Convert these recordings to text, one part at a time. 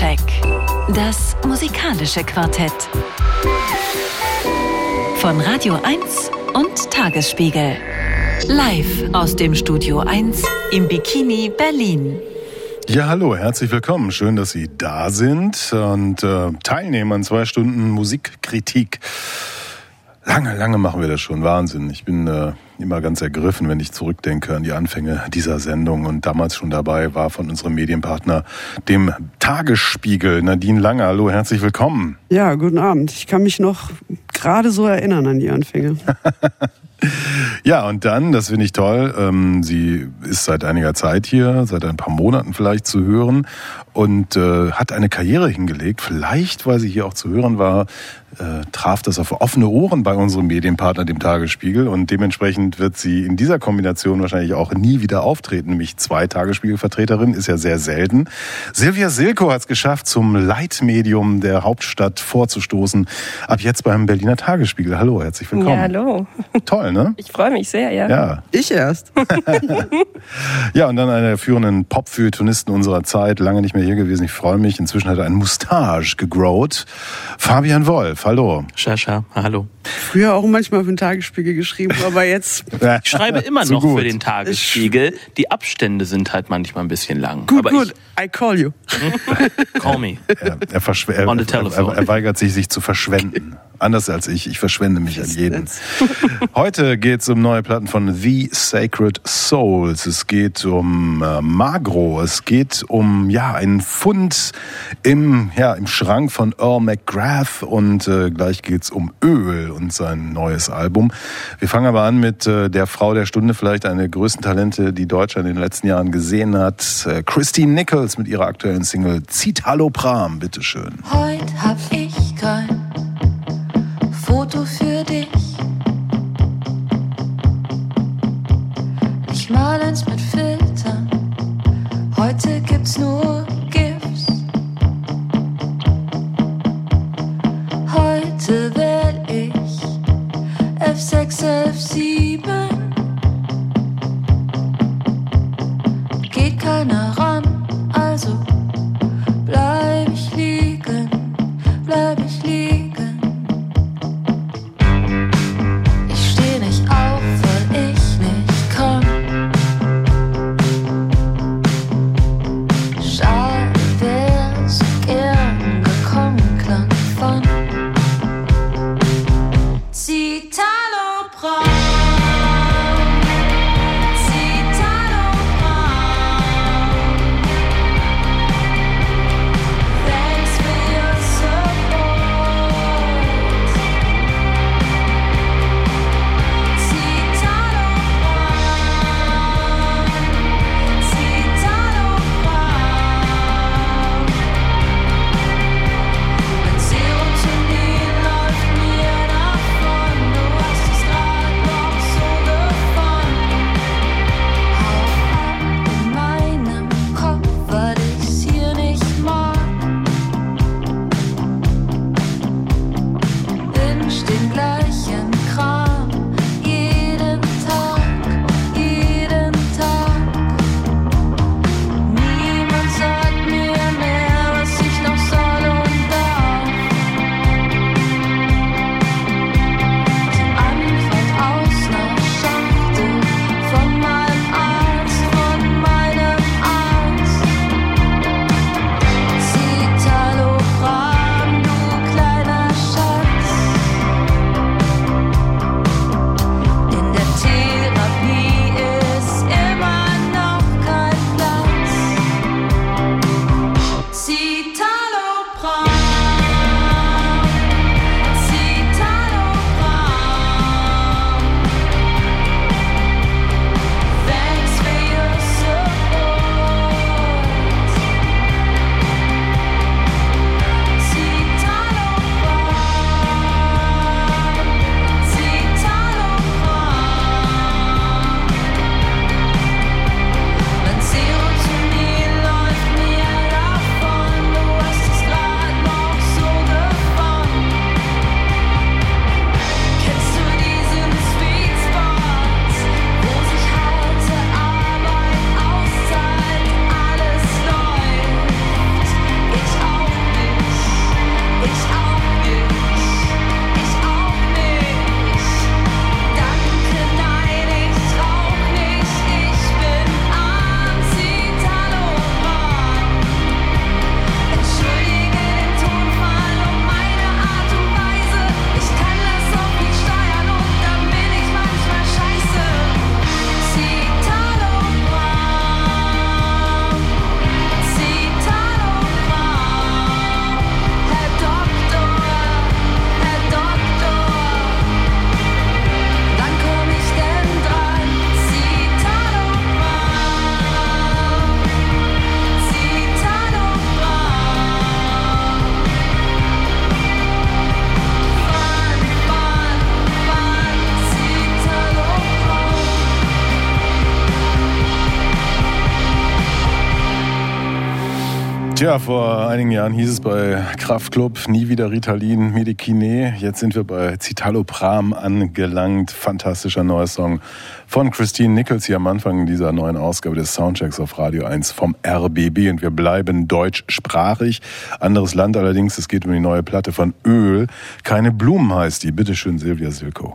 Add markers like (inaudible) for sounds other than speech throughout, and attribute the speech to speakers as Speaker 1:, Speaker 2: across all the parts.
Speaker 1: Soundcheck. Das musikalische Quartett. Von Radio 1 und Tagesspiegel. Live aus dem Studio 1 im Bikini Berlin.
Speaker 2: Ja, hallo, herzlich willkommen. Schön, dass Sie da sind und äh, teilnehmen an zwei Stunden Musikkritik. Lange, lange machen wir das schon. Wahnsinn. Ich bin äh, immer ganz ergriffen, wenn ich zurückdenke an die Anfänge dieser Sendung und damals schon dabei war von unserem Medienpartner, dem Tagesspiegel. Nadine Lange, hallo, herzlich willkommen.
Speaker 3: Ja, guten Abend. Ich kann mich noch gerade so erinnern an die Anfänge. (laughs)
Speaker 2: ja, und dann, das finde ich toll, ähm, sie ist seit einiger Zeit hier, seit ein paar Monaten vielleicht zu hören und äh, hat eine Karriere hingelegt. Vielleicht, weil sie hier auch zu hören war, äh, traf das auf offene Ohren bei unserem Medienpartner, dem Tagesspiegel. Und dementsprechend wird sie in dieser Kombination wahrscheinlich auch nie wieder auftreten. Nämlich zwei Tagesspiegelvertreterinnen ist ja sehr selten. Silvia Silko hat es geschafft, zum Leitmedium der Hauptstadt vorzustoßen. Ab jetzt beim Berliner Tagesspiegel. Hallo, herzlich willkommen.
Speaker 4: Ja, hallo.
Speaker 2: Toll, ne?
Speaker 4: Ich freue mich sehr, ja.
Speaker 2: Ja.
Speaker 3: Ich erst. (laughs) (laughs)
Speaker 2: ja, und dann einer der führenden Pop-Feuilletonisten unserer Zeit, lange nicht mehr hier gewesen. Ich freue mich. Inzwischen hat er einen Mustache gegrowt. Fabian Wolf, hallo.
Speaker 5: Schascha, hallo.
Speaker 3: Früher auch manchmal für den Tagesspiegel geschrieben, aber jetzt. (laughs)
Speaker 5: Ich schreibe immer noch für den Tagesspiegel. Die Abstände sind halt manchmal ein bisschen lang.
Speaker 3: Gut,
Speaker 5: aber
Speaker 3: gut. I call you.
Speaker 5: Call me.
Speaker 2: Er, er, er, er, er weigert sich, sich zu verschwenden. Anders als ich. Ich verschwende mich an jeden. Heute geht es um neue Platten von The Sacred Souls. Es geht um äh, Magro. Es geht um ja einen Fund im, ja, im Schrank von Earl McGrath. Und äh, gleich geht es um Öl und sein neues Album. Wir fangen aber an mit äh, der Frau der Stunde, vielleicht eine der größten Talente, die Deutschland in den letzten Jahren gesehen hat. Äh, Christine Nichols mit ihrer aktuellen Single Citalopram. Bitteschön.
Speaker 6: Heute hab ich kein F7. Geht keiner ran,
Speaker 2: Tja, vor einigen Jahren hieß es bei Kraftklub nie wieder Ritalin, Medikine. Jetzt sind wir bei Citalopram angelangt. Fantastischer neuer Song von Christine Nichols hier am Anfang dieser neuen Ausgabe des Soundchecks auf Radio 1 vom RBB. Und wir bleiben deutschsprachig. Anderes Land allerdings, es geht um die neue Platte von Öl. Keine Blumen heißt die. Bitteschön, Silvia Silko.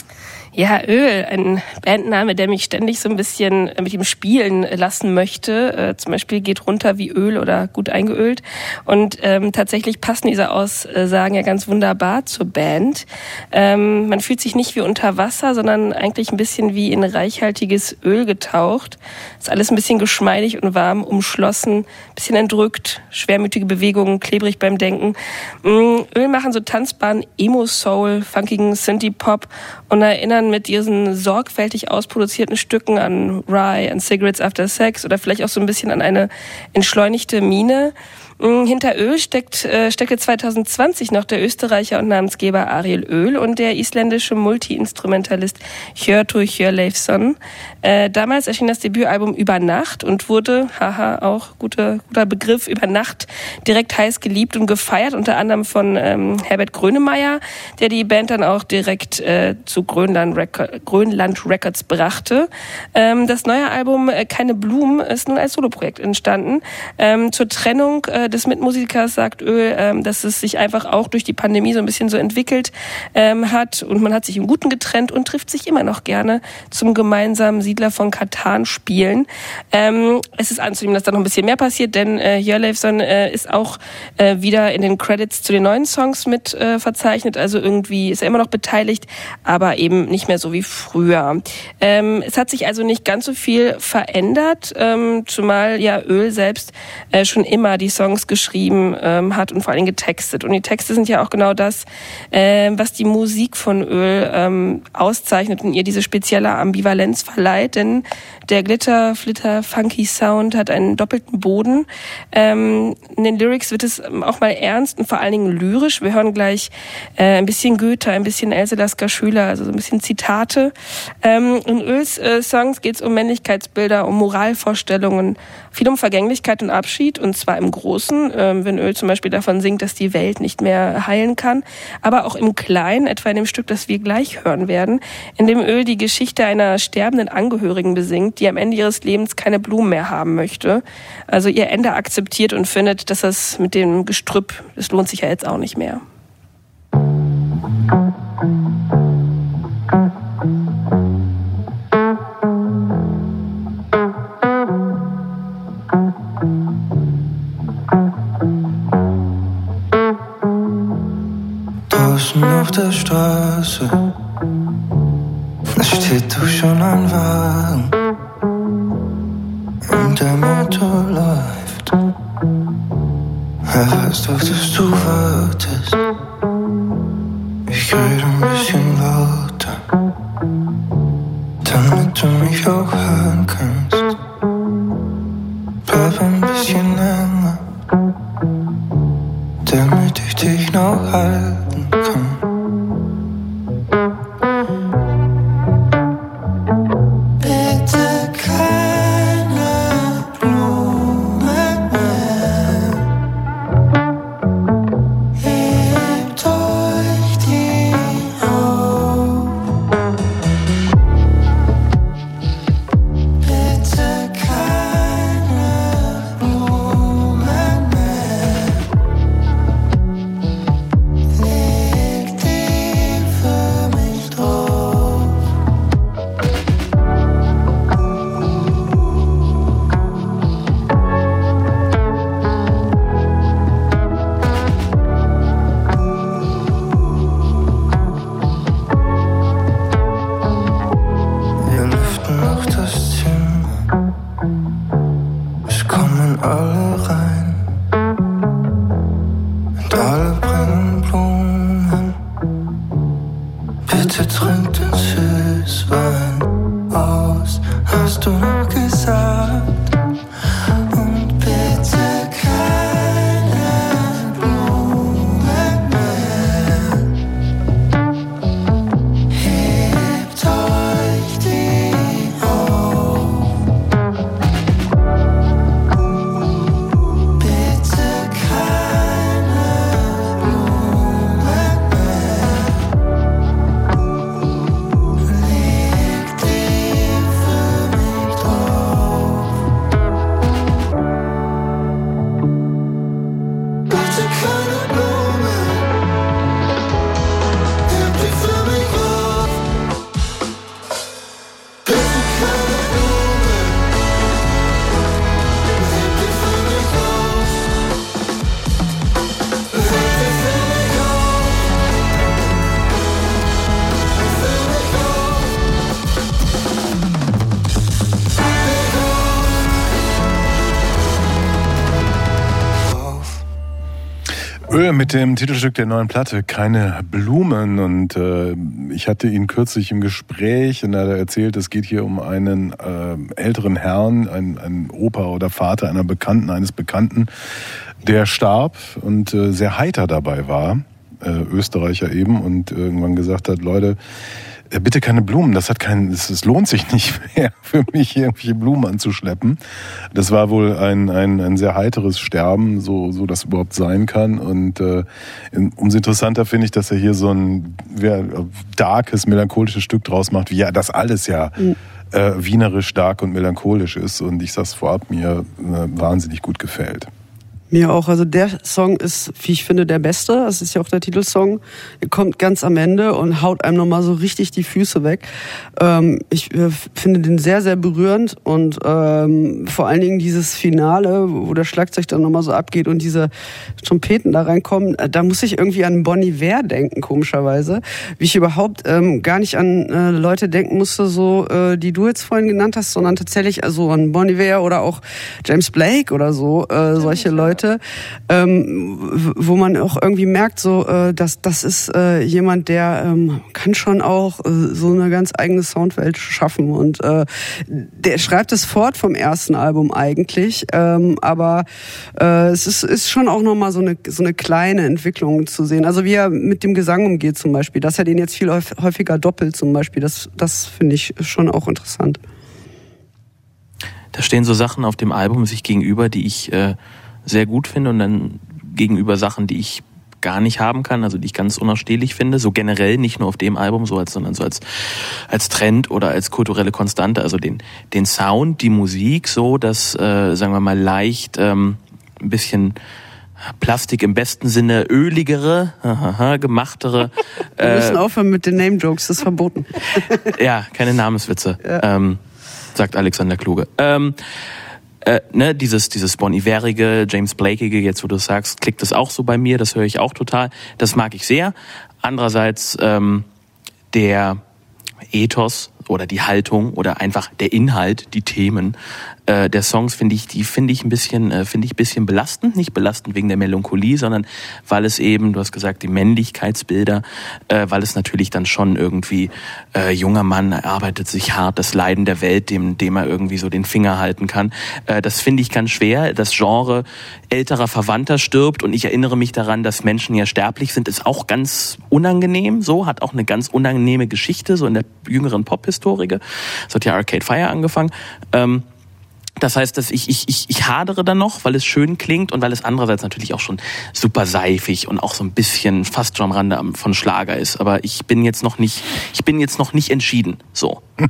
Speaker 4: Ja, Öl, ein Bandname, der mich ständig so ein bisschen mit ihm spielen lassen möchte. Äh, zum Beispiel geht runter wie Öl oder gut eingeölt. Und ähm, tatsächlich passen diese Aussagen ja ganz wunderbar zur Band. Ähm, man fühlt sich nicht wie unter Wasser, sondern eigentlich ein bisschen wie in reichhaltiges Öl getaucht. Ist alles ein bisschen geschmeidig und warm, umschlossen, bisschen entrückt, schwermütige Bewegungen, klebrig beim Denken. Mm, Öl machen so tanzbaren Emo-Soul, funkigen Synthie-Pop und erinnern erinnern mit diesen sorgfältig ausproduzierten Stücken an Rye, an Cigarettes After Sex oder vielleicht auch so ein bisschen an eine entschleunigte Mine. Mm, hinter Öl steckt, äh, steckte 2020 noch der Österreicher und Namensgeber Ariel Öl und der isländische Multi-Instrumentalist Hjörtur Hjörleifsson. Äh, damals erschien das Debütalbum Über Nacht und wurde, haha, auch guter, guter Begriff, Über Nacht direkt heiß geliebt und gefeiert, unter anderem von ähm, Herbert Grönemeyer, der die Band dann auch direkt äh, zu Grönland, Record, Grönland Records brachte. Ähm, das neue Album äh, Keine Blumen ist nun als Soloprojekt entstanden. Ähm, zur Trennung äh, des Mitmusikers sagt Öl, ähm, dass es sich einfach auch durch die Pandemie so ein bisschen so entwickelt ähm, hat und man hat sich im Guten getrennt und trifft sich immer noch gerne zum gemeinsamen Siedler von Katan spielen. Ähm, es ist anzunehmen, dass da noch ein bisschen mehr passiert, denn äh, Jörleifson äh, ist auch äh, wieder in den Credits zu den neuen Songs mit äh, verzeichnet, also irgendwie ist er immer noch beteiligt, aber eben nicht mehr so wie früher. Ähm, es hat sich also nicht ganz so viel verändert, ähm, zumal ja Öl selbst äh, schon immer die Songs Songs geschrieben ähm, hat und vor allem getextet. Und die Texte sind ja auch genau das, äh, was die Musik von Öl ähm, auszeichnet und ihr diese spezielle Ambivalenz verleiht. Denn der Glitter, Flitter, Funky Sound hat einen doppelten Boden. Ähm, in den Lyrics wird es auch mal ernst und vor allen Dingen lyrisch. Wir hören gleich äh, ein bisschen Goethe, ein bisschen Else Lasker Schüler, also so ein bisschen Zitate. Ähm, in Öls äh, Songs geht es um Männlichkeitsbilder, um Moralvorstellungen, viel um Vergänglichkeit und Abschied und zwar im Großen, ähm, wenn Öl zum Beispiel davon singt, dass die Welt nicht mehr heilen kann, aber auch im Kleinen, etwa in dem Stück, das wir gleich hören werden, in dem Öl die Geschichte einer sterbenden Angehörigen besingt, die am Ende ihres Lebens keine Blumen mehr haben möchte, also ihr Ende akzeptiert und findet, dass das mit dem Gestrüpp, das lohnt sich ja jetzt auch nicht mehr.
Speaker 7: draußen auf der Straße. Es steht doch schon ein Wagen und der Motor läuft. Er weiß doch, dass du wartest. Ich rede ein bisschen lauter, damit du mich auch hören kannst. Bleib ein bisschen länger, damit ich dich noch halte.
Speaker 2: Öl Blumen. Bitte trink den Süßwein aus. Hast du noch dem Titelstück der neuen Platte, keine Blumen. Und äh, ich hatte ihn kürzlich im Gespräch und er hat erzählt, es geht hier um einen äh, älteren Herrn, ein, ein Opa oder Vater einer Bekannten, eines Bekannten, der starb und äh, sehr heiter dabei war, äh, Österreicher eben, und irgendwann gesagt hat, Leute, bitte keine Blumen, das hat keinen, es, lohnt sich nicht (laughs) mehr für mich, irgendwelche Blumen anzuschleppen. Das war wohl ein, ein, ein sehr heiteres Sterben, so, so das überhaupt sein kann. Und äh, umso interessanter finde ich, dass er hier so ein ja, darkes, melancholisches Stück draus macht, wie ja das alles ja mhm. äh, wienerisch stark und melancholisch ist. Und ich sag's vorab, mir äh, wahnsinnig gut gefällt.
Speaker 3: Mir auch. Also der Song ist, wie ich finde, der beste. Das ist ja auch der Titelsong. Er kommt ganz am Ende und haut einem nochmal so richtig die Füße weg. Ähm, ich äh, finde den sehr, sehr berührend und ähm, vor allen Dingen dieses Finale, wo der Schlagzeug dann nochmal so abgeht und diese Trompeten da reinkommen, äh, da muss ich irgendwie an Bonnie Ware denken, komischerweise. Wie ich überhaupt ähm, gar nicht an äh, Leute denken musste, so äh, die du jetzt vorhin genannt hast, sondern tatsächlich also an Bonnie Ware oder auch James Blake oder so, äh, solche Leute Leute, ähm, wo man auch irgendwie merkt, so, äh, dass das ist äh, jemand, der ähm, kann schon auch äh, so eine ganz eigene Soundwelt schaffen und äh, der schreibt es fort vom ersten Album eigentlich, ähm, aber äh, es ist, ist schon auch nochmal so eine so eine kleine Entwicklung zu sehen. Also wie er mit dem Gesang umgeht zum Beispiel, dass er den jetzt viel häufiger doppelt zum Beispiel, das das finde ich schon auch interessant.
Speaker 5: Da stehen so Sachen auf dem Album sich gegenüber, die ich äh, sehr gut finde und dann gegenüber Sachen, die ich gar nicht haben kann, also die ich ganz unausstehlich finde, so generell nicht nur auf dem Album, so als, sondern so als als Trend oder als kulturelle Konstante, also den den Sound, die Musik, so dass äh, sagen wir mal leicht ähm, ein bisschen Plastik im besten Sinne öligere, hahaha, gemachtere. (laughs)
Speaker 3: Wir müssen äh, aufhören mit den Name Jokes, das ist verboten. (laughs)
Speaker 5: ja, keine Namenswitze, ja. ähm, sagt Alexander Kluge. Ähm, äh, ne, dieses, dieses Bon Iverige, James Blakeige, jetzt wo du sagst, klickt das auch so bei mir, das höre ich auch total. Das mag ich sehr. Andererseits ähm, der Ethos oder die Haltung oder einfach der Inhalt, die Themen äh, der Songs finde ich, die finde ich ein bisschen, äh, finde ich ein bisschen belastend. Nicht belastend wegen der Melancholie, sondern weil es eben, du hast gesagt, die Männlichkeitsbilder, äh, weil es natürlich dann schon irgendwie äh, junger Mann arbeitet sich hart, das Leiden der Welt, dem, dem er irgendwie so den Finger halten kann. Äh, das finde ich ganz schwer. Das Genre älterer Verwandter stirbt und ich erinnere mich daran, dass Menschen ja sterblich sind, ist auch ganz unangenehm. So hat auch eine ganz unangenehme Geschichte so in der jüngeren Pop-Historie. So hat ja Arcade Fire angefangen. Ähm, das heißt, dass ich, ich, ich, ich hadere dann noch, weil es schön klingt und weil es andererseits natürlich auch schon super seifig und auch so ein bisschen fast schon am Rande von Schlager ist. Aber ich bin jetzt noch nicht, ich bin jetzt noch nicht entschieden. So. (laughs)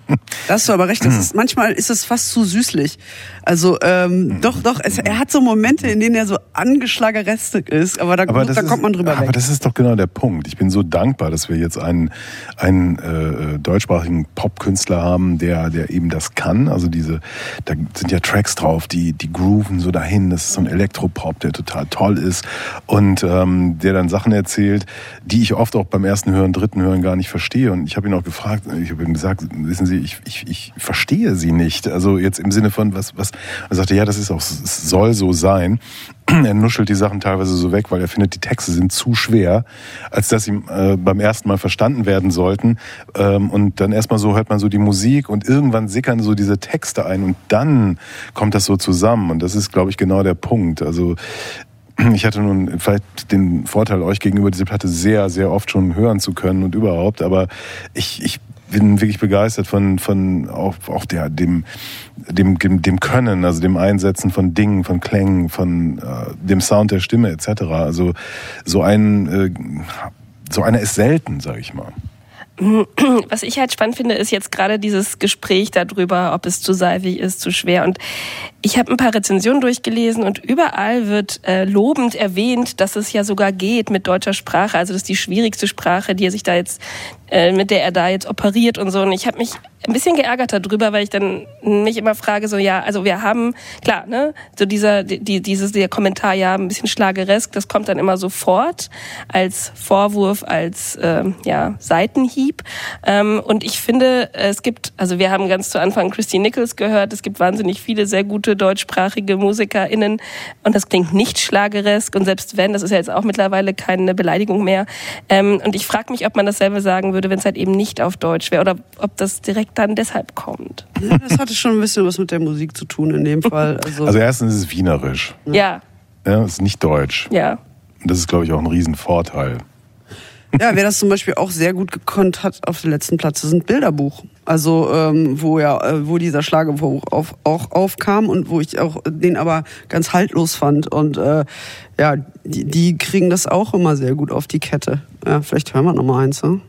Speaker 3: Da hast du aber recht, das ist, manchmal ist es fast zu süßlich. Also ähm, doch, doch, es, er hat so Momente, in denen er so angeschlagerestig ist, aber da, aber da kommt man drüber
Speaker 2: aber weg. Aber das ist doch genau der Punkt. Ich bin so dankbar, dass wir jetzt einen, einen äh, deutschsprachigen Popkünstler haben, der, der eben das kann. Also diese, da sind ja Tracks drauf, die, die grooven so dahin. Das ist so ein Elektropop, der total toll ist und ähm, der dann Sachen erzählt, die ich oft auch beim ersten Hören, dritten Hören gar nicht verstehe. Und ich habe ihn auch gefragt, ich habe ihm gesagt, wissen Sie, ich, ich, ich verstehe Sie nicht. Also jetzt im Sinne von, was, was, er sagte, ja, das ist auch, es soll so sein. Er nuschelt die Sachen teilweise so weg, weil er findet, die Texte sind zu schwer, als dass sie äh, beim ersten Mal verstanden werden sollten. Ähm, und dann erstmal so hört man so die Musik und irgendwann sickern so diese Texte ein und dann kommt das so zusammen. Und das ist, glaube ich, genau der Punkt. Also ich hatte nun vielleicht den Vorteil, euch gegenüber diese Platte sehr, sehr oft schon hören zu können und überhaupt, aber ich, ich bin wirklich begeistert von, von auch, auch der, dem, dem, dem Können, also dem Einsetzen von Dingen, von Klängen, von äh, dem Sound der Stimme etc. Also so ein, äh, so einer ist selten, sage ich mal.
Speaker 4: Was ich halt spannend finde, ist jetzt gerade dieses Gespräch darüber, ob es zu seifig ist, zu schwer. Und ich habe ein paar Rezensionen durchgelesen und überall wird äh, lobend erwähnt, dass es ja sogar geht mit deutscher Sprache. Also das ist die schwierigste Sprache, die er sich da jetzt, äh, mit der er da jetzt operiert und so. Und ich habe mich ein bisschen geärgert darüber, weil ich dann mich immer frage, so ja, also wir haben, klar, ne, so dieser, die, dieses, der Kommentar, ja, ein bisschen schlageresk, das kommt dann immer sofort als Vorwurf, als ähm, ja, Seitenhieb. Ähm, und ich finde, es gibt, also wir haben ganz zu Anfang Christy Nichols gehört, es gibt wahnsinnig viele sehr gute deutschsprachige MusikerInnen und das klingt nicht schlageresk und selbst wenn, das ist ja jetzt auch mittlerweile keine Beleidigung mehr. Ähm, und ich frage mich, ob man dasselbe sagen würde, wenn es halt eben nicht auf Deutsch wäre oder ob das direkt dann deshalb kommt.
Speaker 7: Ja, das hatte schon ein bisschen was mit der Musik zu tun in dem Fall. (laughs)
Speaker 2: Also, also erstens ist es wienerisch.
Speaker 4: Ja.
Speaker 2: Ja, es ist nicht deutsch.
Speaker 4: Ja.
Speaker 2: Und das ist, glaube ich, auch ein Riesenvorteil.
Speaker 7: Ja, wer das zum Beispiel auch sehr gut gekonnt hat auf dem letzten Platz, das sind Bilderbuch. Also ähm, wo ja, äh, wo dieser Schlagerbuch auf, auch aufkam und wo ich auch den aber ganz haltlos fand. Und äh, ja, die, die kriegen das auch immer sehr gut auf die Kette. Ja, vielleicht hören wir noch mal eins. Ne?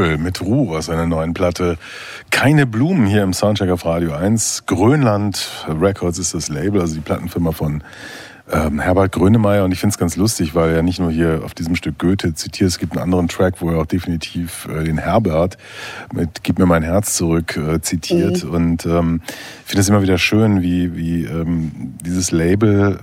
Speaker 2: Aus seiner neuen Platte. Keine Blumen hier im Soundcheck auf Radio 1. Grönland Records ist das Label, also die Plattenfirma von ähm, Herbert Grönemeyer und ich finde es ganz lustig, weil er nicht nur hier auf diesem Stück Goethe zitiert, es gibt einen anderen Track, wo er auch definitiv äh, den Herbert mit Gib mir mein Herz zurück äh, zitiert mhm. und ähm, ich finde es immer wieder schön, wie, wie ähm, dieses Label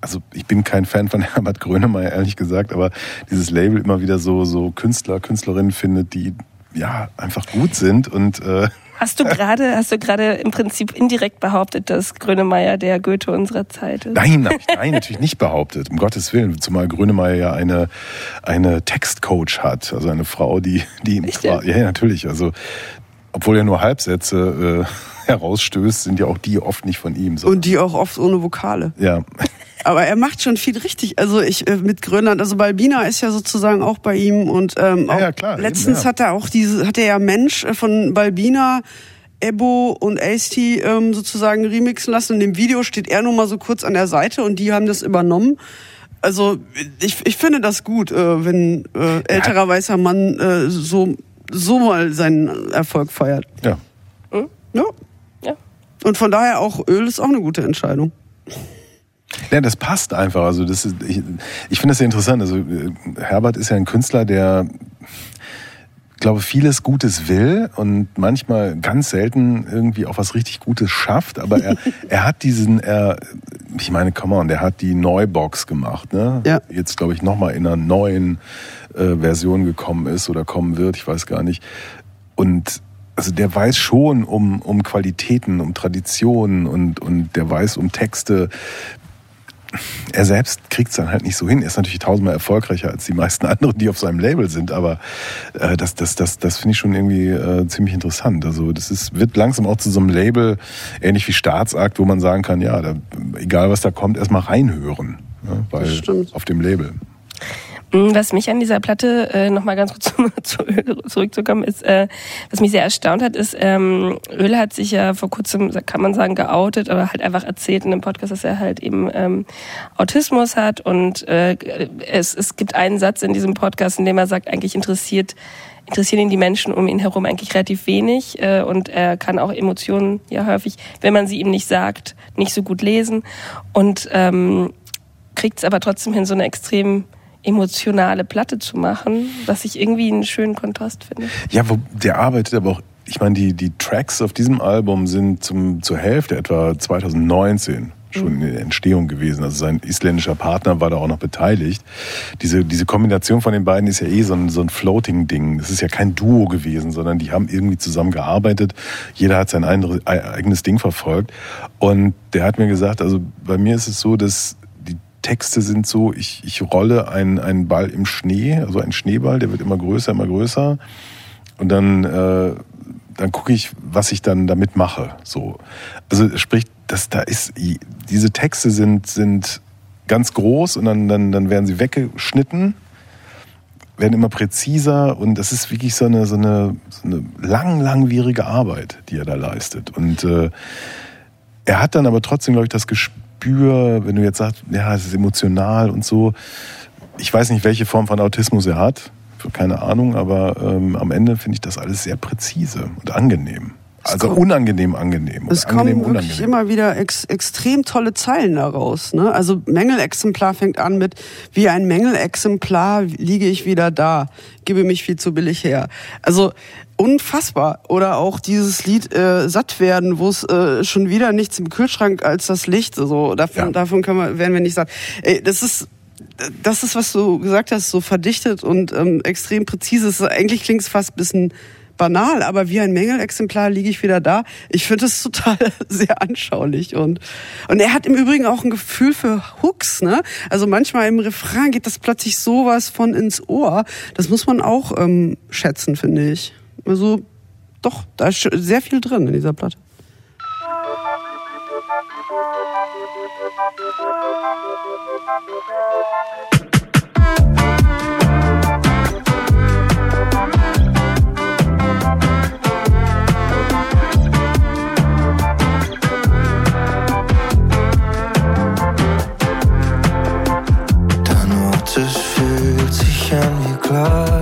Speaker 2: also ich bin kein Fan von (laughs) Herbert Grönemeyer, ehrlich gesagt, aber dieses Label immer wieder so, so Künstler, Künstlerinnen findet, die ja einfach gut sind und äh, (laughs)
Speaker 4: Hast du gerade, hast du gerade im Prinzip indirekt behauptet, dass Grönemeyer der Goethe unserer Zeit ist?
Speaker 2: Nein, ich, nein, natürlich nicht behauptet. Um Gottes Willen. Zumal Grönemeyer ja eine, eine Textcoach hat. Also eine Frau, die, die zwar, ja, natürlich. Also, obwohl er nur Halbsätze, äh, (laughs) herausstößt, sind ja auch die oft nicht von ihm.
Speaker 3: So. Und die auch oft ohne Vokale.
Speaker 2: Ja. (laughs)
Speaker 3: Aber er macht schon viel richtig. Also ich äh, mit Grönland, also Balbina ist ja sozusagen auch bei ihm und ähm, auch ja, klar, letztens eben, ja. hat er auch diese, hat er ja Mensch äh, von Balbina Ebo und Ace ähm, sozusagen remixen lassen. In dem Video steht er nur mal so kurz an der Seite und die haben das übernommen. Also ich, ich finde das gut, äh, wenn äh, älterer ja. weißer Mann äh, so so mal seinen Erfolg feiert.
Speaker 2: Ja.
Speaker 3: Hm? Ja. ja. Und von daher auch Öl ist auch eine gute Entscheidung.
Speaker 2: Ja, das passt einfach. Also das ist, ich, ich finde das sehr interessant. Also äh, Herbert ist ja ein Künstler, der glaube vieles Gutes will und manchmal ganz selten irgendwie auch was richtig Gutes schafft. Aber er, (laughs) er hat diesen, er, ich meine, come on, der hat die Neubox gemacht, ne?
Speaker 3: Ja.
Speaker 2: Jetzt glaube ich nochmal in einer neuen äh, Version gekommen ist oder kommen wird, ich weiß gar nicht. Und also der weiß schon um, um Qualitäten, um Traditionen und, und der weiß um Texte, er selbst kriegt es dann halt nicht so hin. Er ist natürlich tausendmal erfolgreicher als die meisten (laughs) anderen, die auf seinem Label sind, aber äh, das, das, das, das finde ich schon irgendwie äh, ziemlich interessant. Also das ist, wird langsam auch zu so einem Label, ähnlich wie Staatsakt, wo man sagen kann, ja, da, egal was da kommt, erstmal reinhören. Ja, weil auf dem Label.
Speaker 4: Mm, was mich an dieser Platte äh, nochmal ganz kurz (laughs) zu Öl zurückzukommen ist, äh, was mich sehr erstaunt hat, ist, ähm, Öl hat sich ja vor kurzem, kann man sagen, geoutet, aber halt einfach erzählt in dem Podcast, dass er halt eben ähm, Autismus hat und äh, es, es gibt einen Satz in diesem Podcast, in dem er sagt, eigentlich interessiert interessieren ihn die Menschen um ihn herum eigentlich relativ wenig äh, und er kann auch Emotionen ja häufig, wenn man sie ihm nicht sagt, nicht so gut lesen und ähm, kriegt es aber trotzdem hin, so eine extrem emotionale Platte zu machen, was ich irgendwie einen schönen Kontrast finde.
Speaker 2: Ja, wo, der arbeitet aber auch, ich meine, die, die Tracks auf diesem Album sind zum, zur Hälfte etwa 2019 schon in der Entstehung gewesen. Also sein isländischer Partner war da auch noch beteiligt. Diese, diese Kombination von den beiden ist ja eh so ein, so ein Floating-Ding. Das ist ja kein Duo gewesen, sondern die haben irgendwie zusammen gearbeitet. Jeder hat sein eigenes Ding verfolgt. Und der hat mir gesagt, also bei mir ist es so, dass Texte sind so, ich, ich rolle einen, einen Ball im Schnee, also ein Schneeball, der wird immer größer, immer größer. Und dann, äh, dann gucke ich, was ich dann damit mache. So. Also sprich, das, da ist, diese Texte sind, sind ganz groß und dann, dann, dann werden sie weggeschnitten, werden immer präziser und das ist wirklich so eine, so eine, so eine lang, langwierige Arbeit, die er da leistet. Und äh, er hat dann aber trotzdem, glaube ich, das Gespür, Gespür, wenn du jetzt sagst, ja, es ist emotional und so. Ich weiß nicht, welche Form von Autismus er hat, keine Ahnung, aber ähm, am Ende finde ich das alles sehr präzise und angenehm. Also unangenehm angenehm.
Speaker 3: Es
Speaker 2: angenehm,
Speaker 3: kommen wirklich unangenehm. immer wieder ex extrem tolle Zeilen daraus. Ne? Also Mängelexemplar fängt an mit, wie ein Mängelexemplar liege ich wieder da, gebe mich viel zu billig her. Also unfassbar. Oder auch dieses Lied äh, Satt werden, wo es äh, schon wieder nichts im Kühlschrank als das Licht. So, davon, ja. davon können wir, werden wir nicht sagen. Ey, das ist das ist, was du gesagt hast, so verdichtet und ähm, extrem präzise. Eigentlich klingt es fast ein bisschen banal, aber wie ein Mängelexemplar liege ich wieder da. Ich finde es total (laughs) sehr anschaulich und und er hat im Übrigen auch ein Gefühl für Hooks, ne? Also manchmal im Refrain geht das plötzlich sowas von ins Ohr. Das muss man auch ähm, schätzen, finde ich. Also doch, da ist sehr viel drin in dieser Platte.
Speaker 7: Glas.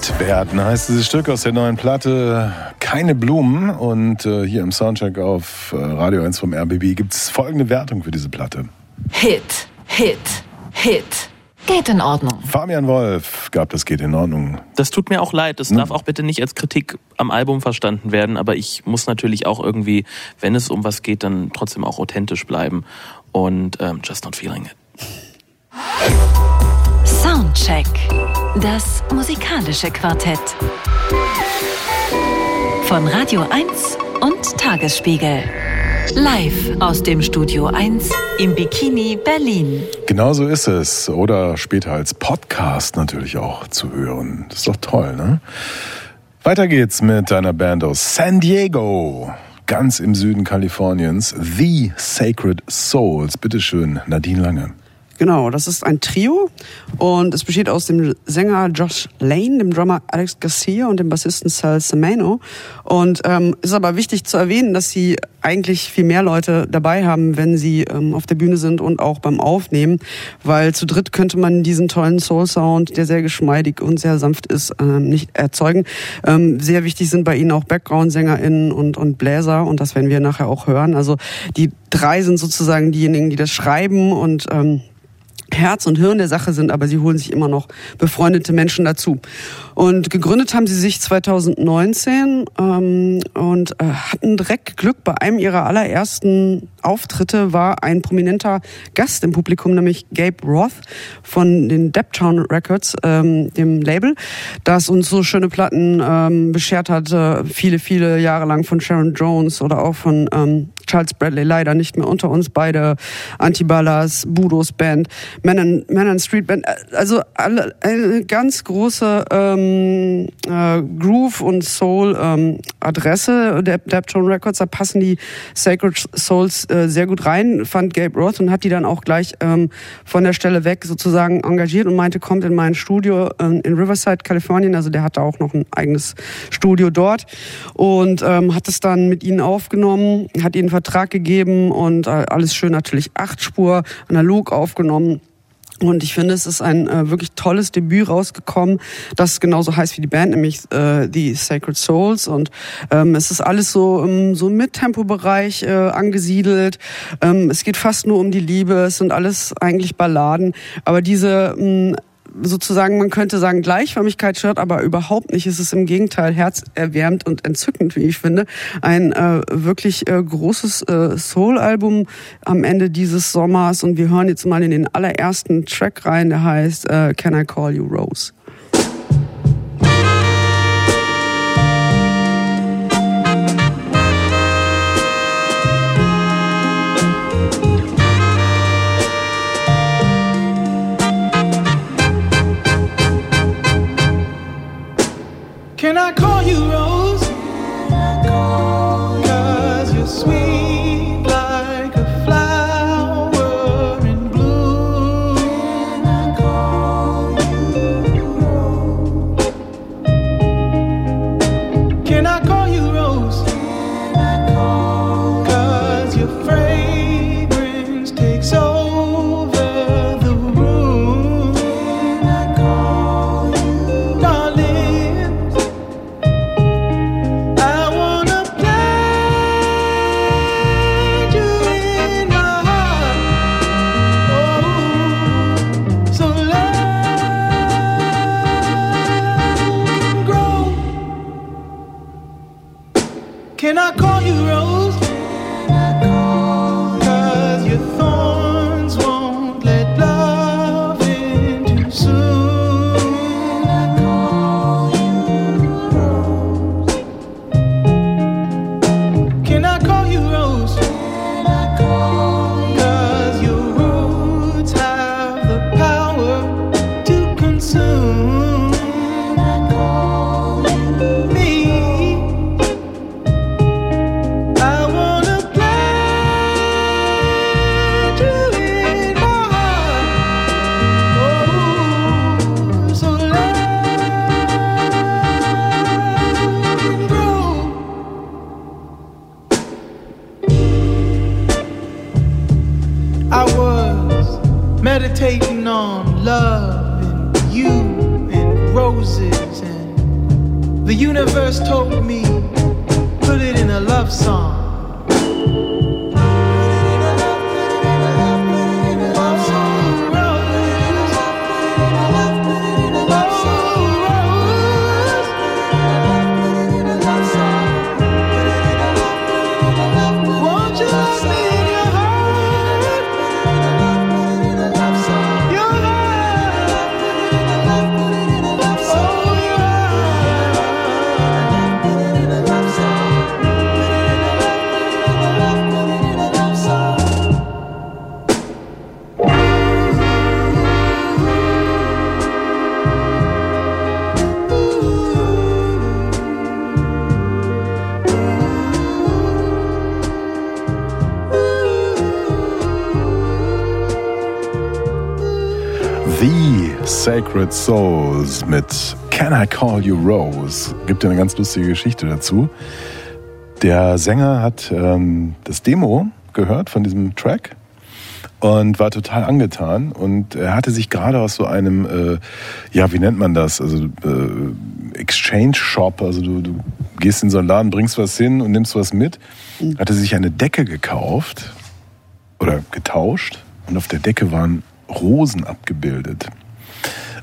Speaker 6: satt werden
Speaker 2: heißt dieses Stück aus der neuen Platte Keine Blumen. Und äh, hier im Soundcheck auf äh, Radio 1 vom RBB gibt es folgende Wertung für diese Platte.
Speaker 1: Hit, Hit, Hit. Geht in Ordnung.
Speaker 2: Fabian Wolf gab das geht in Ordnung.
Speaker 5: Das tut mir auch leid. Das darf auch bitte nicht als Kritik am Album verstanden werden. Aber ich muss natürlich auch irgendwie, wenn es um was geht, dann trotzdem auch authentisch bleiben. Und ähm, just not feeling it.
Speaker 1: Soundcheck. Das musikalische Quartett. Von Radio 1 und Tagesspiegel. Live aus dem Studio 1 im Bikini Berlin.
Speaker 2: Genau so ist es. Oder später als Podcast natürlich auch zu hören. Das ist doch toll, ne? Weiter geht's mit einer Band aus San Diego. Ganz im Süden Kaliforniens. The Sacred Souls. Bitteschön, Nadine Lange.
Speaker 3: Genau, das ist ein Trio und es besteht aus dem Sänger Josh Lane, dem Drummer Alex Garcia und dem Bassisten Sal Semeno. Und ähm, ist aber wichtig zu erwähnen, dass sie eigentlich viel mehr Leute dabei haben, wenn sie ähm, auf der Bühne sind und auch beim Aufnehmen, weil zu dritt könnte man diesen tollen Soul-Sound, der sehr geschmeidig und sehr sanft ist, ähm, nicht erzeugen. Ähm, sehr wichtig sind bei ihnen auch Background-SängerInnen und, und Bläser und das werden wir nachher auch hören. Also die drei sind sozusagen diejenigen, die das schreiben und ähm, Herz und Hirn der Sache sind, aber sie holen sich immer noch befreundete Menschen dazu. Und gegründet haben sie sich 2019 ähm, und äh, hatten direkt Glück. Bei einem ihrer allerersten Auftritte war ein prominenter Gast im Publikum, nämlich Gabe Roth von den Deptown Records, ähm, dem Label, das uns so schöne Platten ähm, beschert hat, äh, viele, viele Jahre lang von Sharon Jones oder auch von ähm, Charles Bradley, leider nicht mehr unter uns beide, Antiballas, Budos Band, Men and, Street Band, also alle, eine ganz große ähm, äh, Groove und Soul ähm, der Deptone Records, da passen die Sacred Souls äh, sehr gut rein, fand Gabe Roth und hat die dann auch gleich ähm, von der Stelle weg sozusagen engagiert und meinte, kommt in mein Studio ähm, in Riverside, Kalifornien, also der hatte auch noch ein eigenes Studio dort und ähm, hat es dann mit ihnen aufgenommen, hat ihnen Vertrag gegeben und äh, alles schön natürlich acht Spur analog aufgenommen. Und ich finde, es ist ein äh, wirklich tolles Debüt rausgekommen, das genauso heißt wie die Band, nämlich äh, die Sacred Souls. Und ähm, es ist alles so im so Mittempo-Bereich äh, angesiedelt. Ähm, es geht fast nur um die Liebe. Es sind alles eigentlich Balladen. Aber diese mh, sozusagen, man könnte sagen, Gleichförmigkeit stört, aber überhaupt nicht. Es ist im Gegenteil herzerwärmend und entzückend, wie ich finde. Ein äh, wirklich äh, großes äh, Soul-Album am Ende dieses Sommers und wir hören jetzt mal in den allerersten Track rein, der heißt äh,
Speaker 8: Can I Call You Rose?
Speaker 2: Sacred Souls mit Can I Call You Rose? Gibt ja eine ganz lustige Geschichte dazu. Der Sänger hat ähm, das Demo gehört von diesem Track und war total angetan und er hatte sich gerade aus so einem, äh, ja, wie nennt man das? Also äh, Exchange Shop, also du, du gehst in so einen Laden, bringst was hin und nimmst was mit, hatte sich eine Decke gekauft oder getauscht und auf der Decke waren Rosen abgebildet.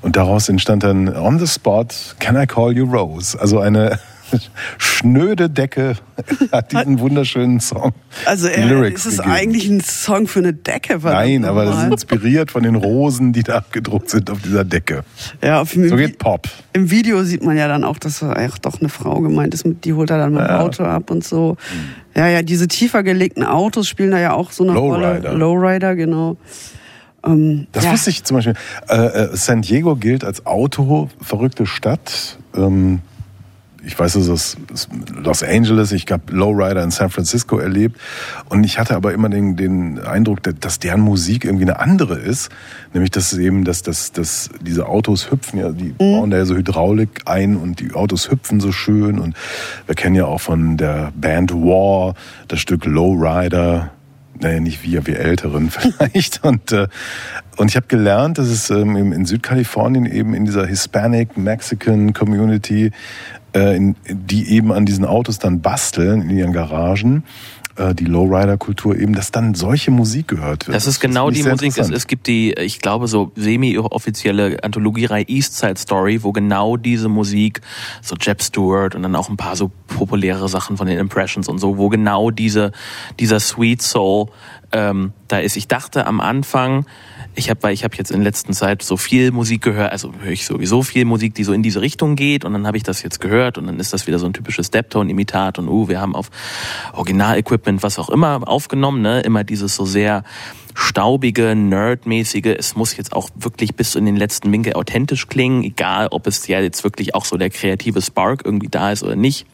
Speaker 2: Und daraus entstand dann On the Spot Can I Call You Rose? Also eine (laughs) schnöde Decke (laughs) hat diesen wunderschönen Song.
Speaker 3: Also er,
Speaker 2: Lyrics
Speaker 3: es ist
Speaker 2: gegeben.
Speaker 3: eigentlich ein Song für eine Decke.
Speaker 2: Nein, aber das ist inspiriert von den Rosen, die da abgedruckt sind auf dieser Decke.
Speaker 3: ja, auf
Speaker 2: So geht Pop.
Speaker 3: Im Video sieht man ja dann auch, dass ach, doch eine Frau gemeint ist, die holt er dann mit dem
Speaker 2: Ja.
Speaker 3: Auto ab und so. Ja, ja, diese tiefer gelegten Autos spielen da ja auch so eine
Speaker 2: Lowrider.
Speaker 3: Rolle. Lowrider, genau. Ähm,
Speaker 2: Das
Speaker 3: ja.
Speaker 2: wusste ich zum Beispiel. Äh, äh, San Diego gilt als autoverrückte Stadt. Ähm, ich weiß, es ist Los Angeles, ich habe Lowrider in San Francisco erlebt und ich hatte aber immer den, den Eindruck, dass- deren Musik irgendwie eine andere ist, nämlich dass eben, dass, dass, dass diese Autos hüpfen, ja, die bauen da ja so Hydraulik ein und die Autos hüpfen so schön und wir kennen ja auch von der Band War das Stück Lowrider, naja, nicht wir, wir Älteren (laughs) vielleicht. Und, äh, und ich habe gelernt, dass es ähm, in Südkalifornien eben in dieser Hispanic Mexican Community, äh, die eben an diesen Autos dann basteln in ihren Garagen, äh, die Lowrider-Kultur eben, dass dann solche Musik gehört wird.
Speaker 5: Das ist genau die Musik. Es, es, gibt die, ich glaube, so semi-offizielle Anthologiereihe East Side Story, wo genau diese Musik, so Jeb Stewart und dann auch ein paar so populäre Sachen von den Impressions und so, wo genau diese, dieser Sweet Soul ähm, da ist. Ich dachte am Anfang, ich habe, weil ich habe jetzt in letzter Zeit so viel Musik gehört, also höre ich sowieso viel Musik, die so in diese Richtung geht und dann habe ich das jetzt gehört und dann ist das wieder so ein typisches Steptone-Imitat und uh, wir haben auf Original-Equipment was auch immer aufgenommen, ne? Immer dieses so sehr staubige, nerdmäßige, es muss jetzt auch wirklich bis in den letzten Winkel authentisch klingen, egal ob es ja jetzt wirklich auch so der kreative Spark irgendwie da ist oder nicht.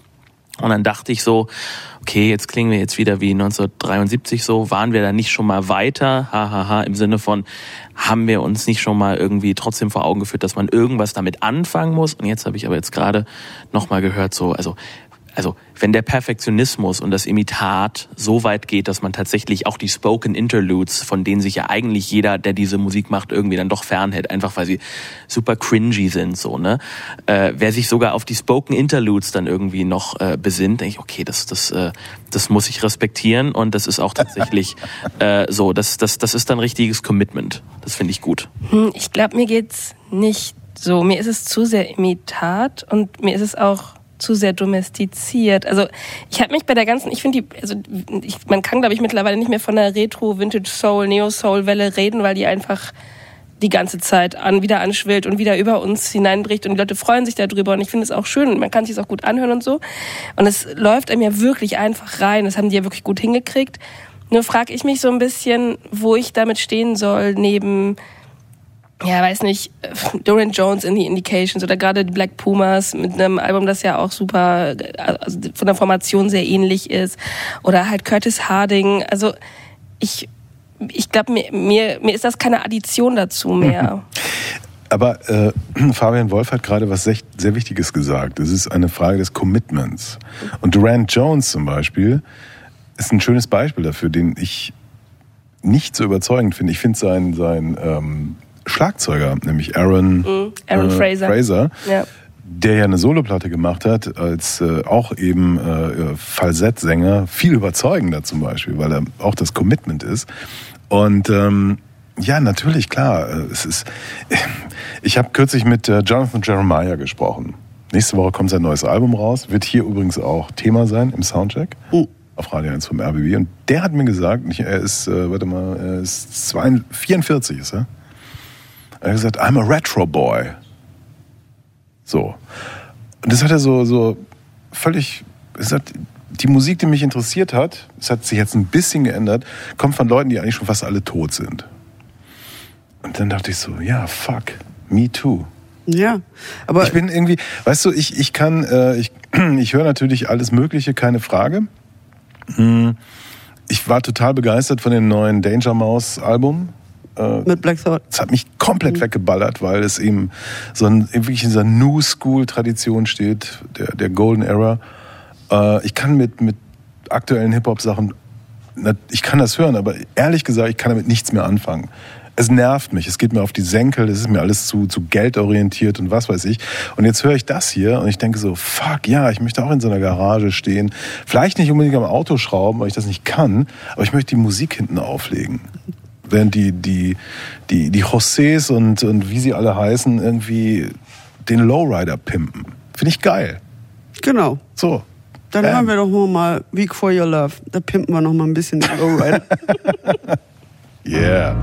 Speaker 5: Und dann dachte ich so, okay, jetzt klingen wir jetzt wieder wie 1973 so, waren wir da nicht schon mal weiter? Hahaha, ha, ha, im Sinne von, haben wir uns nicht schon mal irgendwie trotzdem vor Augen geführt, dass man irgendwas damit anfangen muss? Und jetzt habe ich aber jetzt gerade nochmal gehört, so, also also wenn der Perfektionismus und das Imitat so weit geht, dass man tatsächlich auch die Spoken Interludes, von denen sich ja eigentlich jeder, der diese Musik macht, irgendwie dann doch fernhält, einfach weil sie super cringy sind, so ne. Äh, wer sich sogar auf die Spoken Interludes dann irgendwie noch äh, besinnt, denke ich, okay, das das äh, das muss ich respektieren und das ist auch tatsächlich (laughs) äh, so, das das das ist dann richtiges Commitment. Das finde ich gut.
Speaker 4: Hm, ich glaube, mir geht's nicht so. Mir ist es zu sehr Imitat und mir ist es auch zu sehr domestiziert. Also ich habe mich bei der ganzen, ich finde die, also ich, man kann glaube ich mittlerweile nicht mehr von der Retro, Vintage Soul, Neo Soul Welle reden, weil die einfach die ganze Zeit an, wieder anschwillt und wieder über uns hineinbricht und die Leute freuen sich darüber und ich finde es auch schön und man kann sich es auch gut anhören und so. Und es läuft einem ja wirklich einfach rein. Das haben die ja wirklich gut hingekriegt. Nur frage ich mich so ein bisschen, wo ich damit stehen soll, neben ja, weiß nicht, (laughs) Dorian Jones in the Indications oder gerade die Black Pumas mit einem Album, das ja auch super, also von der Formation sehr ähnlich ist. Oder halt Curtis Harding. Also ich, ich glaube, mir, mir, mir ist das keine Addition dazu mehr. (laughs)
Speaker 2: Aber äh, (clears throat) Fabian Wolf hat gerade was sehr, sehr Wichtiges gesagt. Es ist eine Frage des Commitments. Und Durant Jones zum Beispiel ist ein schönes Beispiel dafür, den ich nicht so überzeugend finde. Ich finde sein, sein ähm, Schlagzeuger, nämlich Aaron,
Speaker 4: mm, Aaron äh, Fraser,
Speaker 2: Fraser ja. der ja eine Soloplatte gemacht hat, als äh, auch eben äh, Falsettsänger, viel überzeugender zum Beispiel, weil er auch das Commitment ist. Und ähm, ja, natürlich, klar. Äh, es ist. (laughs) Ich habe kürzlich mit äh, Jonathan Jeremiah gesprochen. Nächste Woche kommt sein neues Album raus. Wird hier übrigens auch Thema sein im Soundcheck. Uh auf Radio 1 vom RBB. Und der hat mir gesagt, er ist, äh, warte mal, er ist 42, 44 ist er. Er hat gesagt, I'm a Retro Boy. So. Und das hat er so, so völlig, es hat, die Musik, die mich interessiert hat, es hat sich jetzt ein bisschen geändert, kommt von Leuten, die eigentlich schon fast alle tot sind. Und dann dachte ich so, ja, fuck, me too.
Speaker 3: Ja, aber
Speaker 2: ich bin irgendwie, weißt du, ich ich kann, äh, ich (clears throat) ich höre natürlich alles Mögliche, keine Frage. Hm, ich war total begeistert von dem neuen Danger Mouse Album.
Speaker 3: Äh, mit Black Thought.
Speaker 2: Es hat mich komplett mhm. weggeballert, weil es eben so ein, wirklich in dieser New School Tradition steht, der, der Golden Era. Äh, ich kann mit, mit aktuellen Hip-Hop-Sachen, ich kann das hören, aber ehrlich gesagt, ich kann damit nichts mehr anfangen. Es nervt mich, es geht mir auf die Senkel, es ist mir alles zu, zu geldorientiert und was weiß ich. Und jetzt höre ich das hier und ich denke so, fuck, ja, ich möchte auch in so einer Garage stehen. Vielleicht nicht unbedingt am Auto schrauben, weil ich das nicht kann, aber ich möchte die Musik hinten auflegen während die, die, die, die Josés und, und wie sie alle heißen, irgendwie den Lowrider pimpen. Finde ich geil.
Speaker 3: Genau.
Speaker 2: So.
Speaker 3: Dann ähm. haben wir doch mal Week for Your Love. Da pimpen wir noch mal ein bisschen den Lowrider. (laughs)
Speaker 2: yeah.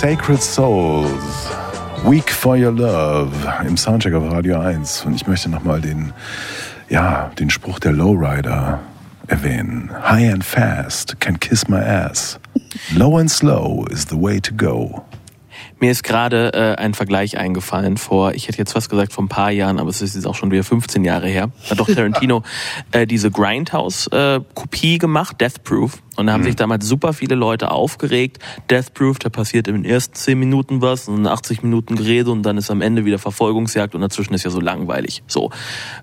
Speaker 2: Sacred Souls. Week for Your Love im Soundcheck auf Radio 1. Und ich möchte nochmal den, ja, den Spruch der Lowrider erwähnen. High and fast can kiss my ass. Low and slow is the way to go.
Speaker 5: Mir ist gerade äh, ein Vergleich eingefallen vor, ich hätte jetzt fast gesagt vor ein paar Jahren, aber es ist jetzt auch schon wieder 15 Jahre her. Hat doch Tarantino (laughs) äh, diese Grindhouse-Kopie äh, gemacht, Death Proof. Und da haben mhm. sich damals super viele Leute aufgeregt. Death Proof, da passiert in den ersten 10 Minuten was und 80 Minuten Gerede und dann ist am Ende wieder Verfolgungsjagd und dazwischen ist ja so langweilig. So.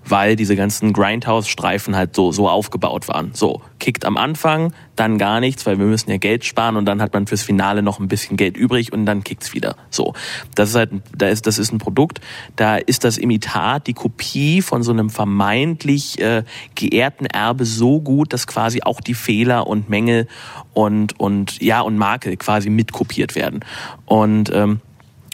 Speaker 5: Weil diese ganzen Grindhouse-Streifen halt so, so aufgebaut waren. So. Kickt am Anfang, dann gar nichts, weil wir müssen ja Geld sparen und dann hat man fürs Finale noch ein bisschen Geld übrig und dann kickt's wieder. So. Das ist halt, da ist, das ist ein Produkt, da ist das Imitat, die Kopie von so einem vermeintlich äh, geehrten Erbe so gut, dass quasi auch die Fehler und Mängel und, und, ja, und Makel quasi mitkopiert werden. Und ähm,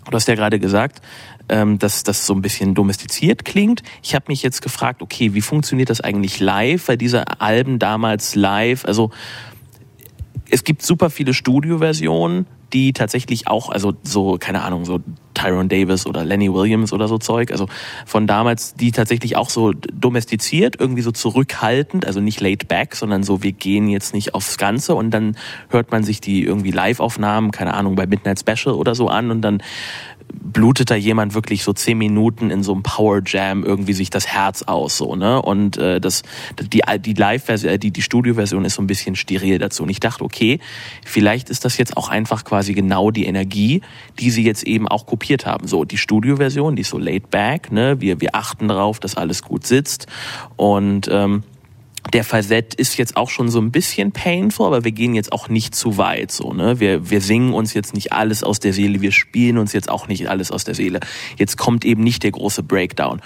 Speaker 5: du hast ja gerade gesagt, ähm, dass das so ein bisschen domestiziert klingt. Ich habe mich jetzt gefragt, okay, wie funktioniert das eigentlich live? Weil diese Alben damals live, also es gibt super viele Studioversionen, die tatsächlich auch, also so, keine Ahnung, so Tyrone Davis oder Lenny Williams oder so Zeug, also von damals, die tatsächlich auch so domestiziert, irgendwie so zurückhaltend, also nicht laid back, sondern so, wir gehen jetzt nicht aufs Ganze und dann hört man sich die irgendwie Live-Aufnahmen, keine Ahnung, bei Midnight Special oder so an und dann blutet da jemand wirklich so zehn Minuten in so einem Power Jam irgendwie sich das Herz aus so ne? Und äh, das die die Live Version die die Studio Version ist so ein bisschen steril dazu. Und ich dachte okay vielleicht ist das jetzt auch einfach quasi genau die Energie die sie jetzt eben auch kopiert haben. So die Studio Version die ist so laid back ne? Wir wir achten darauf dass alles gut sitzt. Und ähm, der Falsett ist jetzt auch schon so ein bisschen painful, aber wir gehen jetzt auch nicht zu weit, so, ne? Wir, wir singen uns jetzt nicht alles aus der Seele, wir spielen uns jetzt auch nicht alles aus der Seele. Jetzt kommt eben nicht der große Breakdown.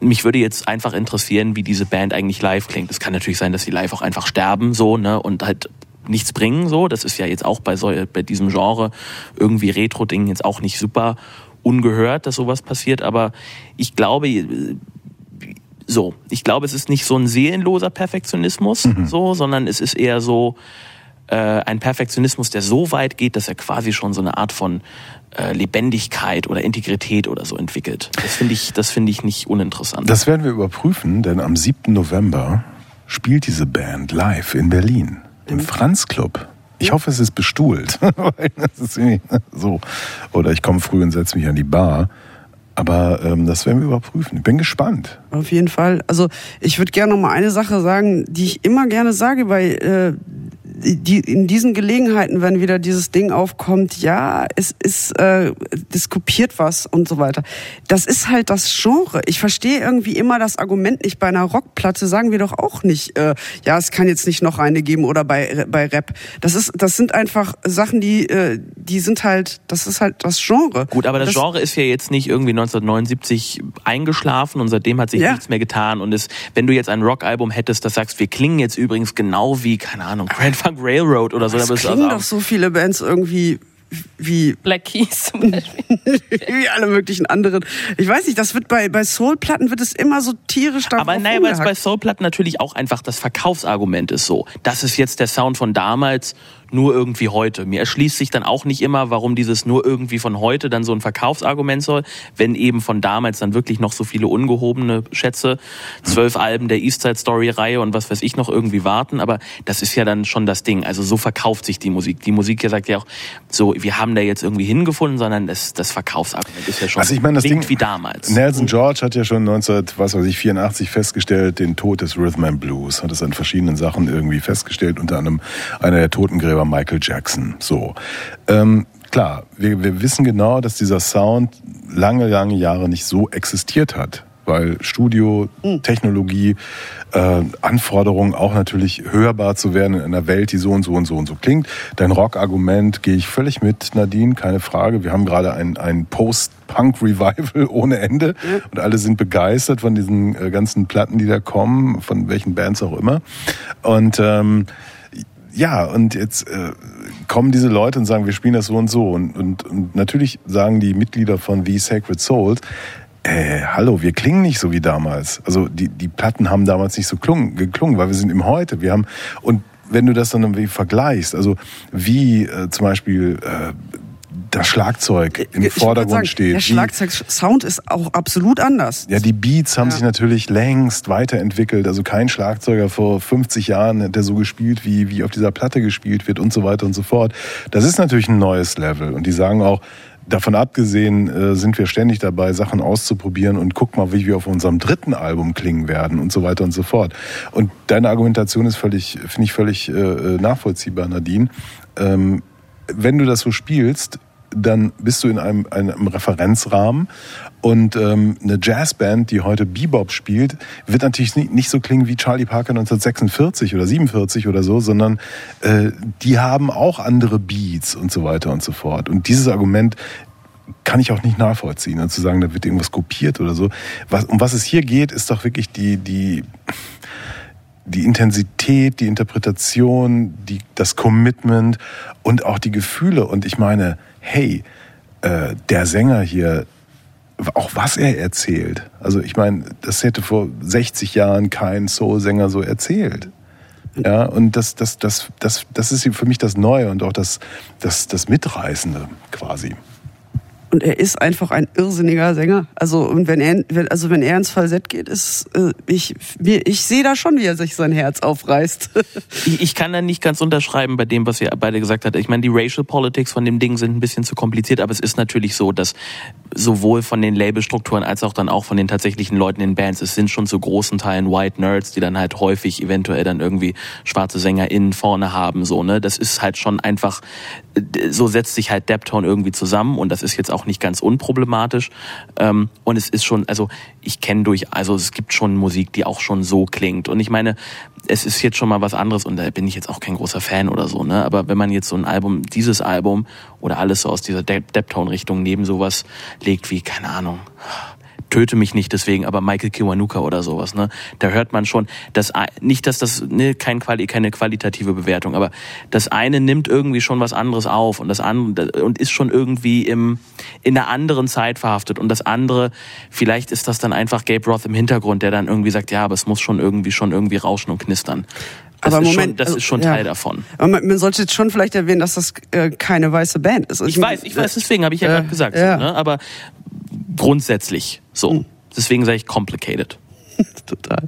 Speaker 5: Mich würde jetzt einfach interessieren, wie diese Band eigentlich live klingt. Es kann natürlich sein, dass sie live auch einfach sterben, so, ne? Und halt nichts bringen, so. Das ist ja jetzt auch bei so, bei diesem Genre irgendwie Retro-Ding jetzt auch nicht super ungehört, dass sowas passiert, aber ich glaube, so, ich glaube, es ist nicht so ein seelenloser Perfektionismus, mhm. so, sondern es ist eher so äh, ein Perfektionismus, der so weit geht, dass er quasi schon so eine Art von äh, Lebendigkeit oder Integrität oder so entwickelt. Das finde ich, das finde ich nicht uninteressant.
Speaker 2: Das werden wir überprüfen, denn am 7. November spielt diese Band live in Berlin im mhm. Franz Club. Ich hoffe, es ist bestuhlt. (laughs) so. Oder ich komme früh und setze mich an die Bar. Aber ähm, das werden wir überprüfen. Ich bin gespannt.
Speaker 3: Auf jeden Fall. Also ich würde gerne noch mal eine Sache sagen, die ich immer gerne sage, weil äh, die, in diesen Gelegenheiten, wenn wieder dieses Ding aufkommt, ja, es ist, äh, kopiert was und so weiter. Das ist halt das Genre. Ich verstehe irgendwie immer das Argument nicht. Bei einer Rockplatte sagen wir doch auch nicht, äh, ja, es kann jetzt nicht noch eine geben oder bei, bei Rap. Das ist, das sind einfach Sachen, die, äh, die sind halt, das ist halt das Genre.
Speaker 5: Gut, aber das, das Genre ist ja jetzt nicht irgendwie 1979 eingeschlafen und seitdem hat sich ja. nichts mehr getan. Und es, wenn du jetzt ein Rockalbum hättest, das sagst, wir klingen jetzt übrigens genau wie, keine Ahnung, Grandfather Punk Railroad oder so.
Speaker 3: Es klingen also doch so viele Bands irgendwie wie
Speaker 4: Black Keys zum Beispiel. (laughs)
Speaker 3: wie alle möglichen anderen. Ich weiß nicht, das wird bei, bei Soul-Platten wird es immer so tierisch
Speaker 5: darauf Aber nein, weil es bei Soul-Platten natürlich auch einfach das Verkaufsargument ist so. Das ist jetzt der Sound von damals nur irgendwie heute. Mir erschließt sich dann auch nicht immer, warum dieses nur irgendwie von heute dann so ein Verkaufsargument soll, wenn eben von damals dann wirklich noch so viele ungehobene Schätze, zwölf Alben der East Side Story Reihe und was weiß ich noch irgendwie warten. Aber das ist ja dann schon das Ding. Also so verkauft sich die Musik. Die Musik ja sagt ja auch, so wir haben da jetzt irgendwie hingefunden, sondern das, das Verkaufsargument ist ja schon
Speaker 2: also ich meine, das Ding,
Speaker 5: wie damals.
Speaker 2: Nelson George hat ja schon 19, was weiß ich, 84 festgestellt, den Tod des Rhythm and Blues. Hat es an verschiedenen Sachen irgendwie festgestellt, unter anderem einer der Totengräber war Michael Jackson. So. Ähm, klar, wir, wir wissen genau, dass dieser Sound lange, lange Jahre nicht so existiert hat weil Studio, hm. Technologie, äh, Anforderungen auch natürlich hörbar zu werden in einer Welt, die so und so und so und so klingt. Dein Rock-Argument gehe ich völlig mit, Nadine, keine Frage. Wir haben gerade ein, ein Post-Punk-Revival (laughs) ohne Ende und alle sind begeistert von diesen äh, ganzen Platten, die da kommen, von welchen Bands auch immer. Und ähm, ja, und jetzt äh, kommen diese Leute und sagen, wir spielen das so und so. Und, und, und natürlich sagen die Mitglieder von The Sacred Souls, äh, hallo, wir klingen nicht so wie damals. Also die, die Platten haben damals nicht so klung, geklungen, weil wir sind im Heute. Wir haben, und wenn du das dann irgendwie vergleichst, also wie äh, zum Beispiel äh, das Schlagzeug im
Speaker 8: ich
Speaker 2: Vordergrund
Speaker 8: sagen,
Speaker 2: steht.
Speaker 8: Der Schlagzeug-Sound ist auch absolut anders.
Speaker 2: Ja, die Beats haben
Speaker 8: Ja.
Speaker 2: sich natürlich längst weiterentwickelt. Also kein Schlagzeuger vor 50 Jahren der so gespielt, wie, wie auf dieser Platte gespielt wird und so weiter und so fort. Das ist natürlich ein neues Level. Und die sagen auch, davon abgesehen äh, sind wir ständig dabei, Sachen auszuprobieren und guck mal, wie wir auf unserem dritten Album klingen werden und so weiter und so fort. Und deine Argumentation ist völlig, finde ich völlig äh, nachvollziehbar, Nadine. Ähm, wenn du das so spielst, dann bist du in einem, einem Referenzrahmen und ähm, eine Jazzband, die heute Bebop spielt, wird natürlich nicht, nicht so klingen wie Charlie Parker 1946 oder 47 oder so, sondern äh, die haben auch andere Beats und so weiter und so fort. Und dieses Argument kann ich auch nicht nachvollziehen, und zu sagen, da wird irgendwas kopiert oder so. Was, um was es hier geht, ist doch wirklich die, die, die Intensität, die Interpretation, die, das Commitment und auch die Gefühle. Und ich meine, hey, äh, der Sänger hier, auch was er erzählt. Also ich meine, das hätte vor 60 Jahren kein Soul-Sänger so erzählt. Ja, und das, das, das, das, das ist für mich das Neue und auch das, das, das Mitreißende quasi.
Speaker 8: Und er ist einfach ein irrsinniger Sänger. Also und wenn er, wenn, also wenn er ins Falsett geht, ist äh, ich mir, ich sehe da schon, wie er sich sein Herz aufreißt. (laughs)
Speaker 5: Ich, ich kann da nicht ganz unterschreiben bei dem, was ihr beide gesagt habt. Ich meine, die Racial Politics von dem Ding sind ein bisschen zu kompliziert, aber es ist natürlich so, dass sowohl von den Labelstrukturen als auch dann auch von den tatsächlichen Leuten in Bands, es sind schon zu großen Teilen White Nerds, die dann halt häufig eventuell dann irgendwie schwarze SängerInnen vorne haben, so, ne. Das ist halt schon einfach, so setzt sich halt Deptone irgendwie zusammen und das ist jetzt auch nicht ganz unproblematisch. Ähm, und es ist schon, also ich kenne durch, also es gibt schon Musik, die auch schon so klingt. Und ich meine, es ist jetzt schon mal was anderes und da bin ich jetzt auch kein großer Fan oder so, ne? Aber wenn man jetzt so ein Album, dieses Album oder alles so aus dieser De Deptone-Richtung neben sowas legt wie, keine Ahnung, töte mich nicht deswegen, aber Michael Kiwanuka oder sowas, ne? Da hört man schon, dass nicht, dass das ne, kein Quali, keine qualitative Bewertung, aber das eine nimmt irgendwie schon was anderes auf und das andere und ist schon irgendwie im in einer anderen Zeit verhaftet und das andere, vielleicht ist das dann einfach Gabe Roth im Hintergrund, der dann irgendwie sagt, ja, aber es muss schon irgendwie schon irgendwie rauschen und knistern. Das
Speaker 8: aber
Speaker 5: ist
Speaker 8: Moment,
Speaker 5: schon, das
Speaker 8: also,
Speaker 5: ist schon
Speaker 8: ja.
Speaker 5: Teil davon.
Speaker 8: Aber man, man sollte jetzt schon vielleicht erwähnen, dass das äh, keine weiße Band ist.
Speaker 5: Ich weiß, ich weiß, deswegen habe ich ja
Speaker 8: Äh,
Speaker 5: gerade gesagt,
Speaker 8: ja.
Speaker 5: Ne? aber grundsätzlich so. Deswegen sage ich complicated. (laughs)
Speaker 8: Total.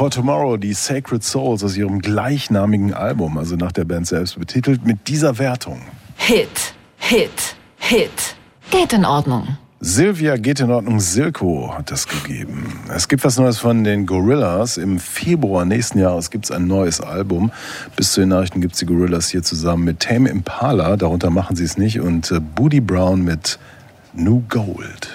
Speaker 9: For Tomorrow,
Speaker 2: die Sacred Souls aus ihrem gleichnamigen Album, also nach der Band selbst betitelt, mit dieser Wertung.
Speaker 1: Hit, Hit, Hit. Geht in Ordnung.
Speaker 2: Silvia geht in Ordnung, Silko hat das gegeben. Es gibt was Neues von den Gorillas. Im Februar nächsten Jahres gibt es ein neues Album. Bis zu den Nachrichten gibt es die Gorillas hier zusammen mit Tame Impala, darunter machen sie es nicht, und äh, Booty Brown mit New Gold.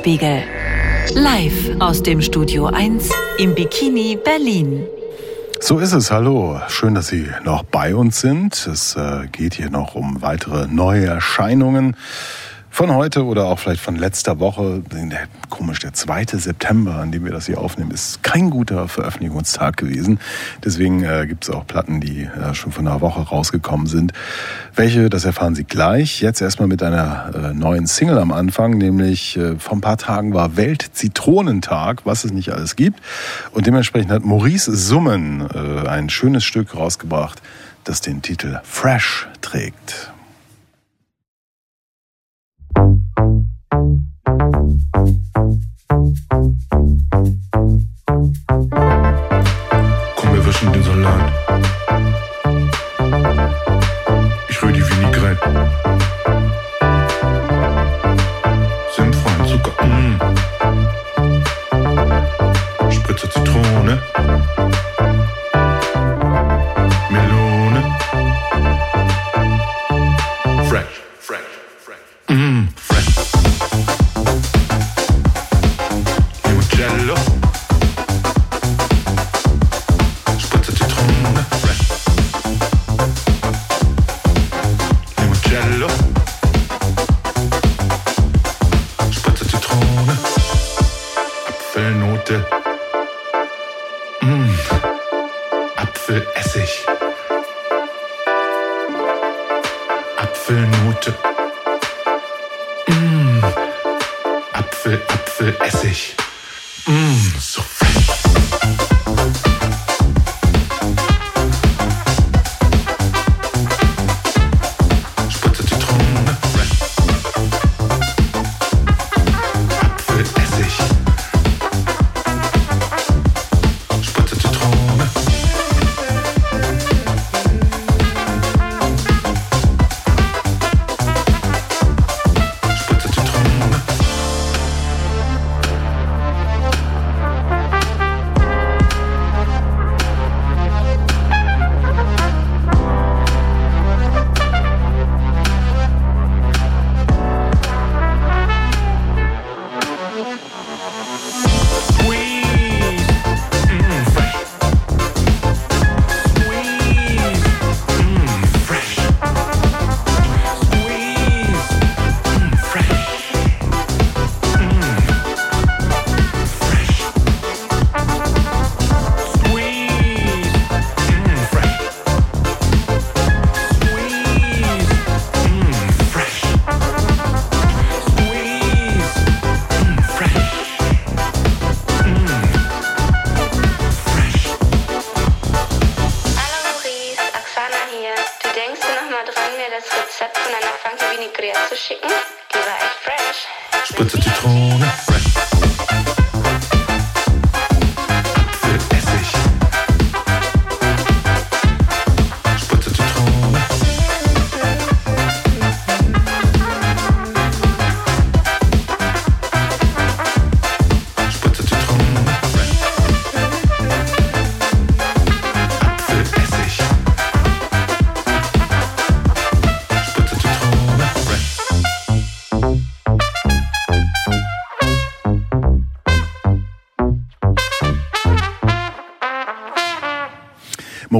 Speaker 1: Tagesspiegel. Live aus dem Studio 1 im Bikini Berlin.
Speaker 2: So ist es, hallo. Schön, dass Sie noch bei uns sind. Es äh, geht hier noch um weitere neue Erscheinungen von heute oder auch vielleicht von letzter Woche. Der, komisch, der 2. September, an dem wir das hier aufnehmen, ist kein guter Veröffentlichungstag gewesen. Deswegen äh, gibt es auch Platten, die äh, schon von einer Woche rausgekommen sind. Welche, das erfahren Sie gleich. Jetzt erstmal mit einer äh, neuen Single am Anfang, nämlich äh, vor ein paar Tagen war Weltzitronentag, was es nicht alles gibt. Und dementsprechend hat Maurice Summen äh, ein schönes Stück rausgebracht, das den Titel Fresh trägt.
Speaker 10: Komm, wir wischen den Salat. Ich rühr die. Senf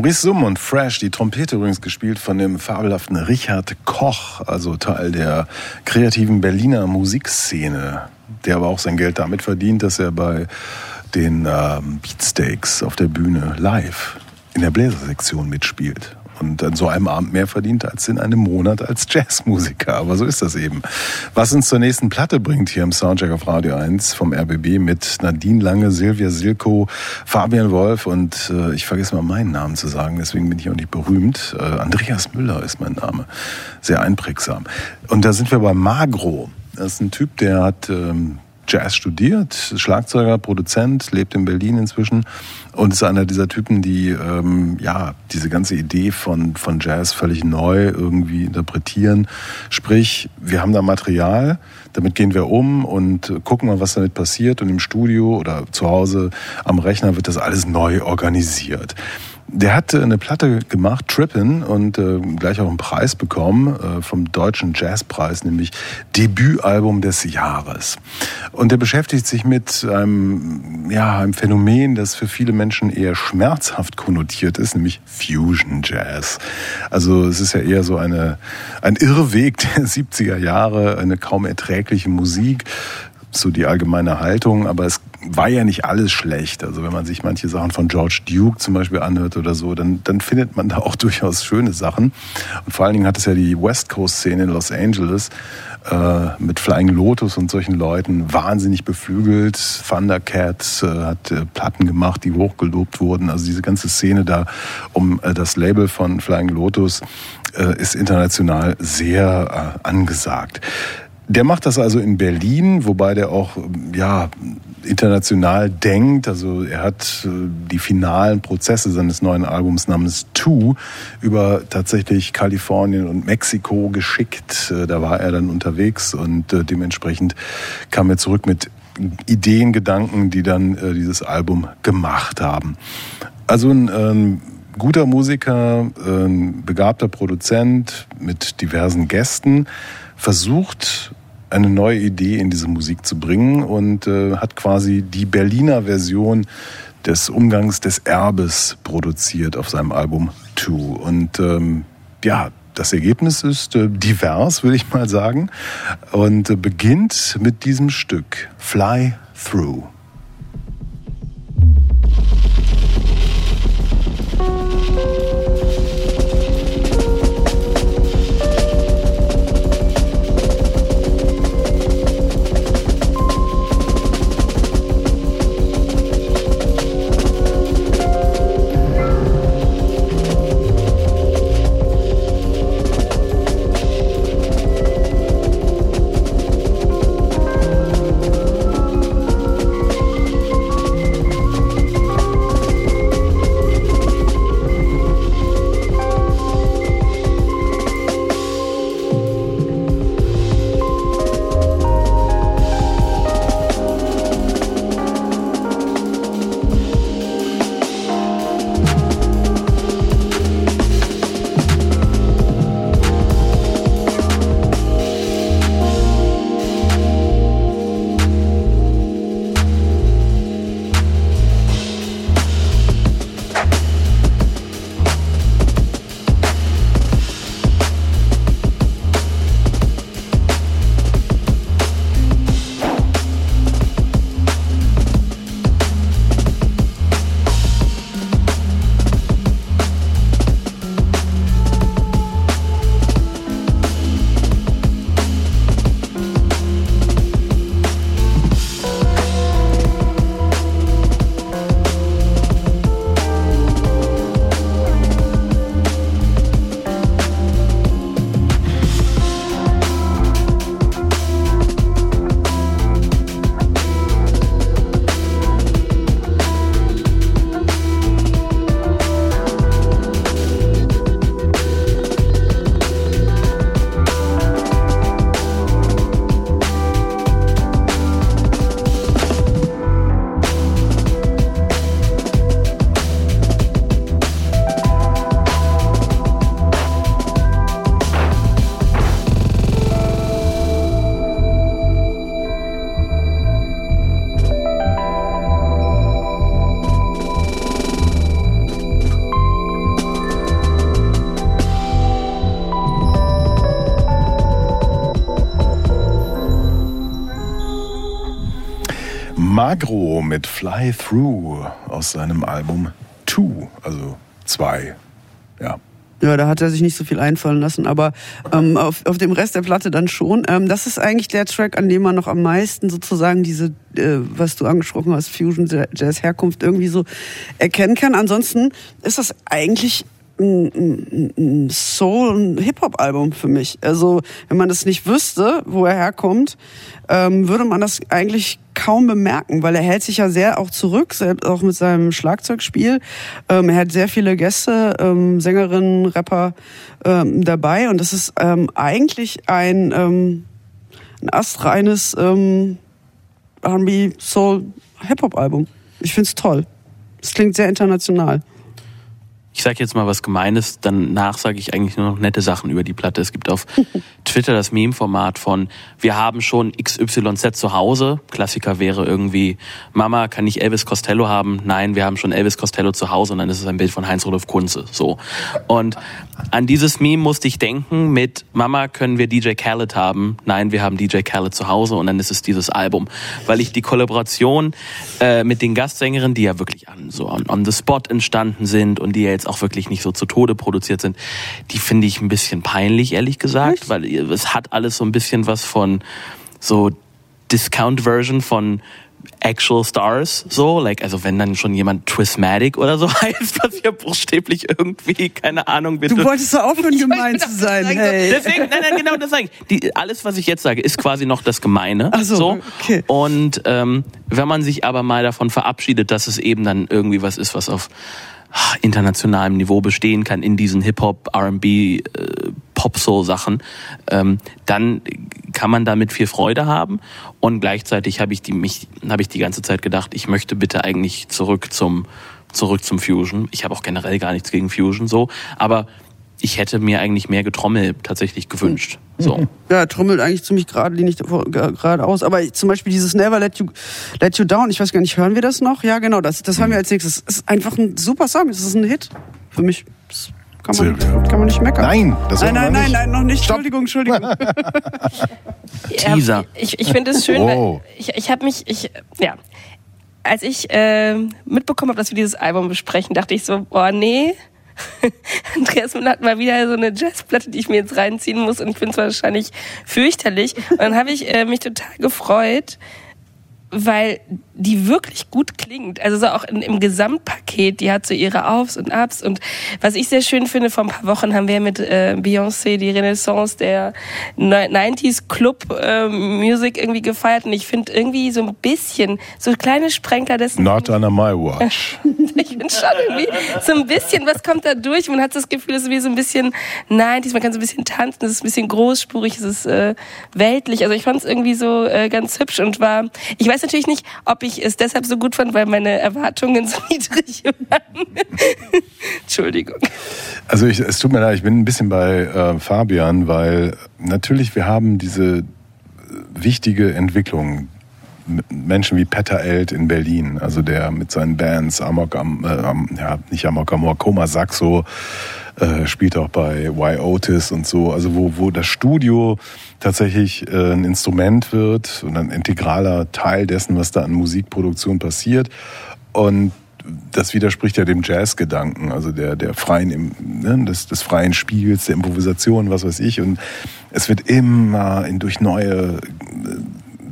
Speaker 2: Maurice Summ und Fresh, die Trompete übrigens gespielt von dem fabelhaften Richard Koch, also Teil der kreativen Berliner Musikszene, der aber auch sein Geld damit verdient, dass er bei den ähm, Beatsteaks auf der Bühne live in der Bläsersektion mitspielt und an so einem Abend mehr verdient als in einem Monat als Jazzmusiker. Aber so ist das eben. Was uns zur nächsten Platte bringt hier im Soundcheck auf Radio 1 vom RBB mit Nadine Lange, Silvia Silko, Fabian Wolf und äh, ich vergesse mal meinen Namen zu sagen, deswegen bin ich auch nicht berühmt. Äh, Andreas Müller ist mein Name. Sehr einprägsam. Und da sind wir bei Magro. Das ist ein Typ, der hat ähm, Jazz studiert, Schlagzeuger, Produzent, lebt in Berlin inzwischen und ist einer dieser Typen, die ähm, ja diese ganze Idee von, von Jazz völlig neu irgendwie interpretieren. Sprich, wir haben da Material, damit gehen wir um und gucken mal, was damit passiert. Und im Studio oder zu Hause am Rechner wird das alles neu organisiert. Der hat eine Platte gemacht, Trippin, und äh, gleich auch einen Preis bekommen äh, vom Deutschen Jazzpreis, nämlich Debütalbum des Jahres. Und der beschäftigt sich mit einem, ja, einem Phänomen, das für viele Menschen eher schmerzhaft konnotiert ist, nämlich Fusion Jazz. Also es ist ja eher so eine, ein Irrweg der (laughs) 70er Jahre, eine kaum erträgliche Musik, so die allgemeine Haltung, aber es war ja nicht alles schlecht. Also wenn man sich manche Sachen von George Duke zum Beispiel anhört oder so, dann, dann findet man da auch (laughs) durchaus schöne Sachen. Und vor allen Dingen hat es ja die West Coast-Szene in Los Angeles äh, mit Flying Lotus und solchen Leuten wahnsinnig beflügelt. Thundercat äh, hat äh, Platten gemacht, die hochgelobt wurden. Also diese ganze Szene da um äh, das Label von Flying Lotus äh, ist international sehr äh, angesagt. Der macht das also in Berlin, wobei der auch ja international denkt. Also er hat äh, die finalen Prozesse seines neuen Albums namens Two über tatsächlich Kalifornien und Mexiko geschickt. Äh, da war er dann unterwegs und äh, dementsprechend kam er zurück mit Ideen, Gedanken, die dann dieses Album gemacht haben. Also ein ähm, guter Musiker, ein begabter Produzent mit diversen Gästen versucht eine neue Idee in diese Musik zu bringen und äh, hat quasi die Berliner Version des Umgangs des Erbes produziert auf seinem Album Two. Und ähm, ja, das Ergebnis ist äh, divers, würde ich mal sagen, und äh, beginnt mit diesem Stück Fly Through. Mit Fly Through aus seinem Album Two, also zwei. Ja.
Speaker 3: Ja, da hat er sich nicht so viel einfallen lassen, aber ähm, auf, auf dem Rest der Platte dann schon. Ähm, das ist eigentlich der Track, an dem man noch am meisten sozusagen diese, äh, was du angesprochen hast, Fusion Jazz Herkunft irgendwie so erkennen kann. Ansonsten ist das eigentlich ein, ein Soul- und Hip-Hop-Album für mich. Also, wenn man das nicht wüsste, wo er herkommt, ähm, würde man das eigentlich kaum bemerken, weil er hält sich ja sehr auch zurück, selbst auch mit seinem Schlagzeugspiel. Ähm, er hat sehr viele Gäste, ähm, Sängerinnen, Rapper ähm, dabei und das ist ähm, eigentlich ein, ähm, ein astreines ähm, R&B, Soul, Hip-Hop-Album. Ich find's toll. Es klingt sehr international
Speaker 5: ich sage jetzt mal was Gemeines, danach sage ich eigentlich nur noch nette Sachen über die Platte. Es gibt auf (laughs) Twitter das Meme-Format von wir haben schon XYZ zu Hause. Klassiker wäre irgendwie Mama, kann ich Elvis Costello haben? Nein, wir haben schon Elvis Costello zu Hause und dann ist es ein Bild von Heinz-Rudolf Kunze. So. Und an dieses Meme musste ich denken mit Mama, können wir DJ Khaled haben? Nein, wir haben DJ Khaled zu Hause und dann ist es dieses Album. Weil ich die Kollaboration äh, mit den Gastsängerinnen, die ja wirklich an, so on, on the spot entstanden sind und die ja jetzt auch wirklich nicht so zu Tode produziert sind, die finde ich ein bisschen peinlich, ehrlich gesagt, weil es hat alles so ein bisschen was von so Discount-Version von Actual Stars, so, like, also wenn dann schon jemand Twismatic oder so (laughs) heißt, was ja buchstäblich irgendwie, keine Ahnung, bitte.
Speaker 3: Du wolltest (laughs) so aufhören, gemein zu sein, hey.
Speaker 5: Deswegen, nein, nein, genau das sage ich. Die, alles, was ich jetzt sage, ist quasi noch das Gemeine.
Speaker 3: Ach so,
Speaker 5: so.
Speaker 3: okay.
Speaker 5: Und ähm, wenn man sich aber mal davon verabschiedet, dass es eben dann irgendwie was ist, was auf internationalem Niveau bestehen kann in diesen Hip-Hop, R&B, äh, Pop-Soul-Sachen, ähm, dann kann man damit viel Freude haben. Und gleichzeitig habe ich die mich habe ich die ganze Zeit gedacht, ich möchte bitte eigentlich zurück zum zurück zum Fusion. Ich habe auch generell gar nichts gegen Fusion so, aber ich hätte mir eigentlich mehr Getrommel tatsächlich gewünscht. So. (laughs)
Speaker 3: Ja, trommelt eigentlich ziemlich geradlinig geradeaus. Aber zum Beispiel dieses Never Let You, Let you Down, ich weiß gar nicht, hören wir das noch? Ja, genau, das, das hören wir als nächstes. Es ist einfach ein super Song, es ist ein Hit. Für mich. Das kann man, kann man nicht meckern.
Speaker 2: Nein, das
Speaker 3: nein, nein, nein,
Speaker 2: nicht.
Speaker 3: nein, noch nicht. Stopp. Entschuldigung, Entschuldigung. (laughs)
Speaker 5: Teaser.
Speaker 4: Ja, ich ich finde es schön,
Speaker 2: Oh.
Speaker 4: ich, ich habe mich, ich, ja, als ich äh, mitbekommen habe, dass wir dieses Album besprechen, dachte ich so, boah, nee. (laughs) Andreas Müller hat mal wieder so eine Jazzplatte, die ich mir jetzt reinziehen muss und ich finde es wahrscheinlich fürchterlich. Und dann habe ich äh, mich total gefreut, weil die wirklich gut klingt. Also so auch in, im Gesamtpaket, die hat so ihre Aufs und Abs. Und was ich sehr schön finde, vor ein paar Wochen haben wir mit äh, Beyoncé die Renaissance der 90s Club äh, Music irgendwie gefeiert. Und ich finde irgendwie so ein bisschen, so kleine Sprenker dessen.
Speaker 2: Not under my watch. (laughs)
Speaker 4: ich finde schon irgendwie so ein bisschen, was kommt da durch? Man hat das Gefühl, es ist wie so ein bisschen 90s, man kann so ein bisschen tanzen, es ist ein bisschen großspurig, es ist äh, weltlich. Also ich fand es irgendwie so äh, ganz hübsch und war, ich weiß natürlich nicht, ob ich es deshalb so gut fand, weil meine Erwartungen so (laughs) niedrig waren. (laughs) Entschuldigung.
Speaker 2: Also ich, es tut mir leid, ich bin ein bisschen bei äh, Fabian, weil natürlich wir haben diese äh, wichtige Entwicklung. Menschen wie Peter Elt in Berlin, also der mit seinen Bands Amok, Am, äh, ja nicht Amok Amor, Koma Saxo, äh, spielt auch bei Y Otis und so, also wo, wo das Studio tatsächlich äh, ein Instrument wird und ein integraler Teil dessen, was da an Musikproduktion passiert. Und das widerspricht ja dem Jazzgedanken, also der, der freien, ne, des, des freien Spiels, der Improvisation, was weiß ich. Und es wird immer in, durch neue äh,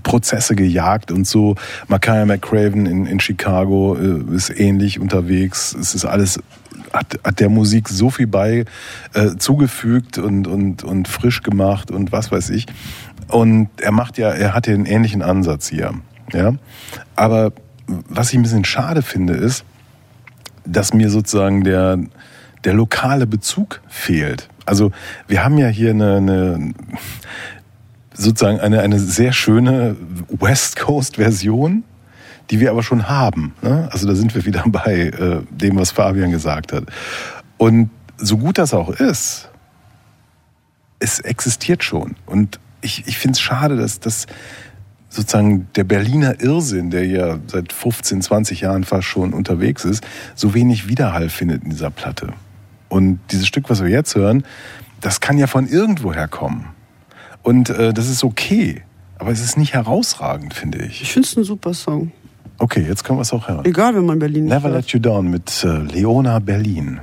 Speaker 2: Prozesse gejagt und so. Makaya McCraven in, in Chicago äh, ist ähnlich unterwegs. Es ist alles, hat, hat der Musik so viel bei äh, zugefügt und, und, und frisch gemacht und was weiß ich. Und er macht ja, er hat ja einen ähnlichen Ansatz hier. Ja? Aber was ich ein bisschen schade finde, ist, dass mir sozusagen der, der lokale Bezug fehlt. Also wir haben ja hier eine, eine sozusagen eine, eine sehr schöne West Coast Version, die wir aber schon haben. Ne? Also da sind wir wieder (laughs) bei äh, dem, was Fabian gesagt hat. Und so gut das auch ist, es existiert schon. Und ich, ich finde es schade, dass das sozusagen der Berliner Irrsinn, der ja seit 15, 20 Jahren fast schon unterwegs ist, so wenig Widerhall findet in dieser Platte. Und dieses Stück, was wir jetzt hören, das kann ja von irgendwoher kommen. Und äh, das ist okay. Aber es ist nicht herausragend, finde ich.
Speaker 3: Ich finde es ein super Song.
Speaker 11: Okay, jetzt können wir es auch hören.
Speaker 3: Egal, wenn man Berlin
Speaker 11: Never
Speaker 3: hört.
Speaker 11: Let You Down mit äh, Leona Berlin.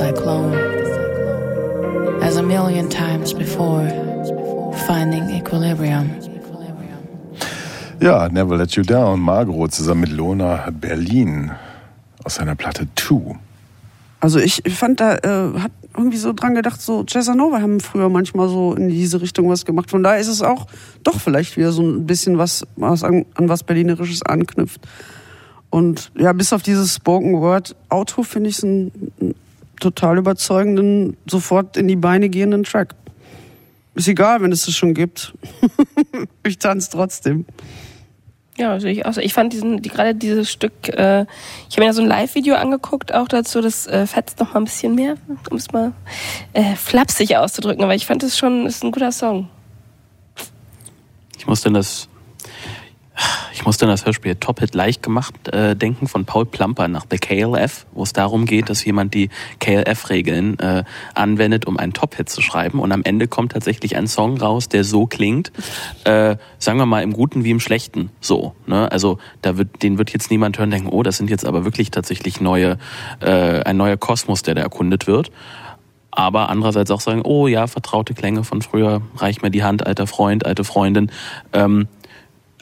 Speaker 2: Cyclone. As a million times before, finding equilibrium.
Speaker 11: Ja, Never Let You Down, Margot zusammen mit Lona Berlin aus seiner Platte Two.
Speaker 3: Also ich fand da, äh, hat irgendwie so dran gedacht, so Casanova haben früher manchmal so in diese Richtung was gemacht. Von daher ist es auch doch vielleicht wieder so ein bisschen was, was an, an was Berlinerisches anknüpft. Und ja, bis auf dieses Spoken Word Auto finde ich es einen, einen total überzeugenden, sofort in die Beine gehenden Track. Ist egal, wenn es das schon gibt. (laughs) ich tanze trotzdem.
Speaker 4: Ja, sehe ich auch. so. Ich fand diesen, die, gerade dieses Stück, äh, ich habe mir ja so ein Live-Video angeguckt, auch dazu, das äh, fetzt noch mal ein bisschen mehr, um es mal äh, flapsig auszudrücken, aber ich fand es schon, ist ein guter Song.
Speaker 5: Ich musste an das, ich musste an das Hörspiel Top Hit leicht gemacht äh, denken von Paul Plumper nach The KLF, wo es darum geht, dass jemand die KLF-Regeln äh, anwendet, um einen Top Hit zu schreiben. Und am Ende kommt tatsächlich ein Song raus, der so klingt, äh, sagen wir mal im Guten wie im Schlechten. So, ne? Also da wird, den wird jetzt niemand hören, denken, oh, das sind jetzt aber wirklich tatsächlich neue, äh, ein neuer Kosmos, der da erkundet wird. aber andererseits auch sagen, oh ja, vertraute Klänge von früher, reich mir die Hand, alter Freund, alte Freundin. Ähm,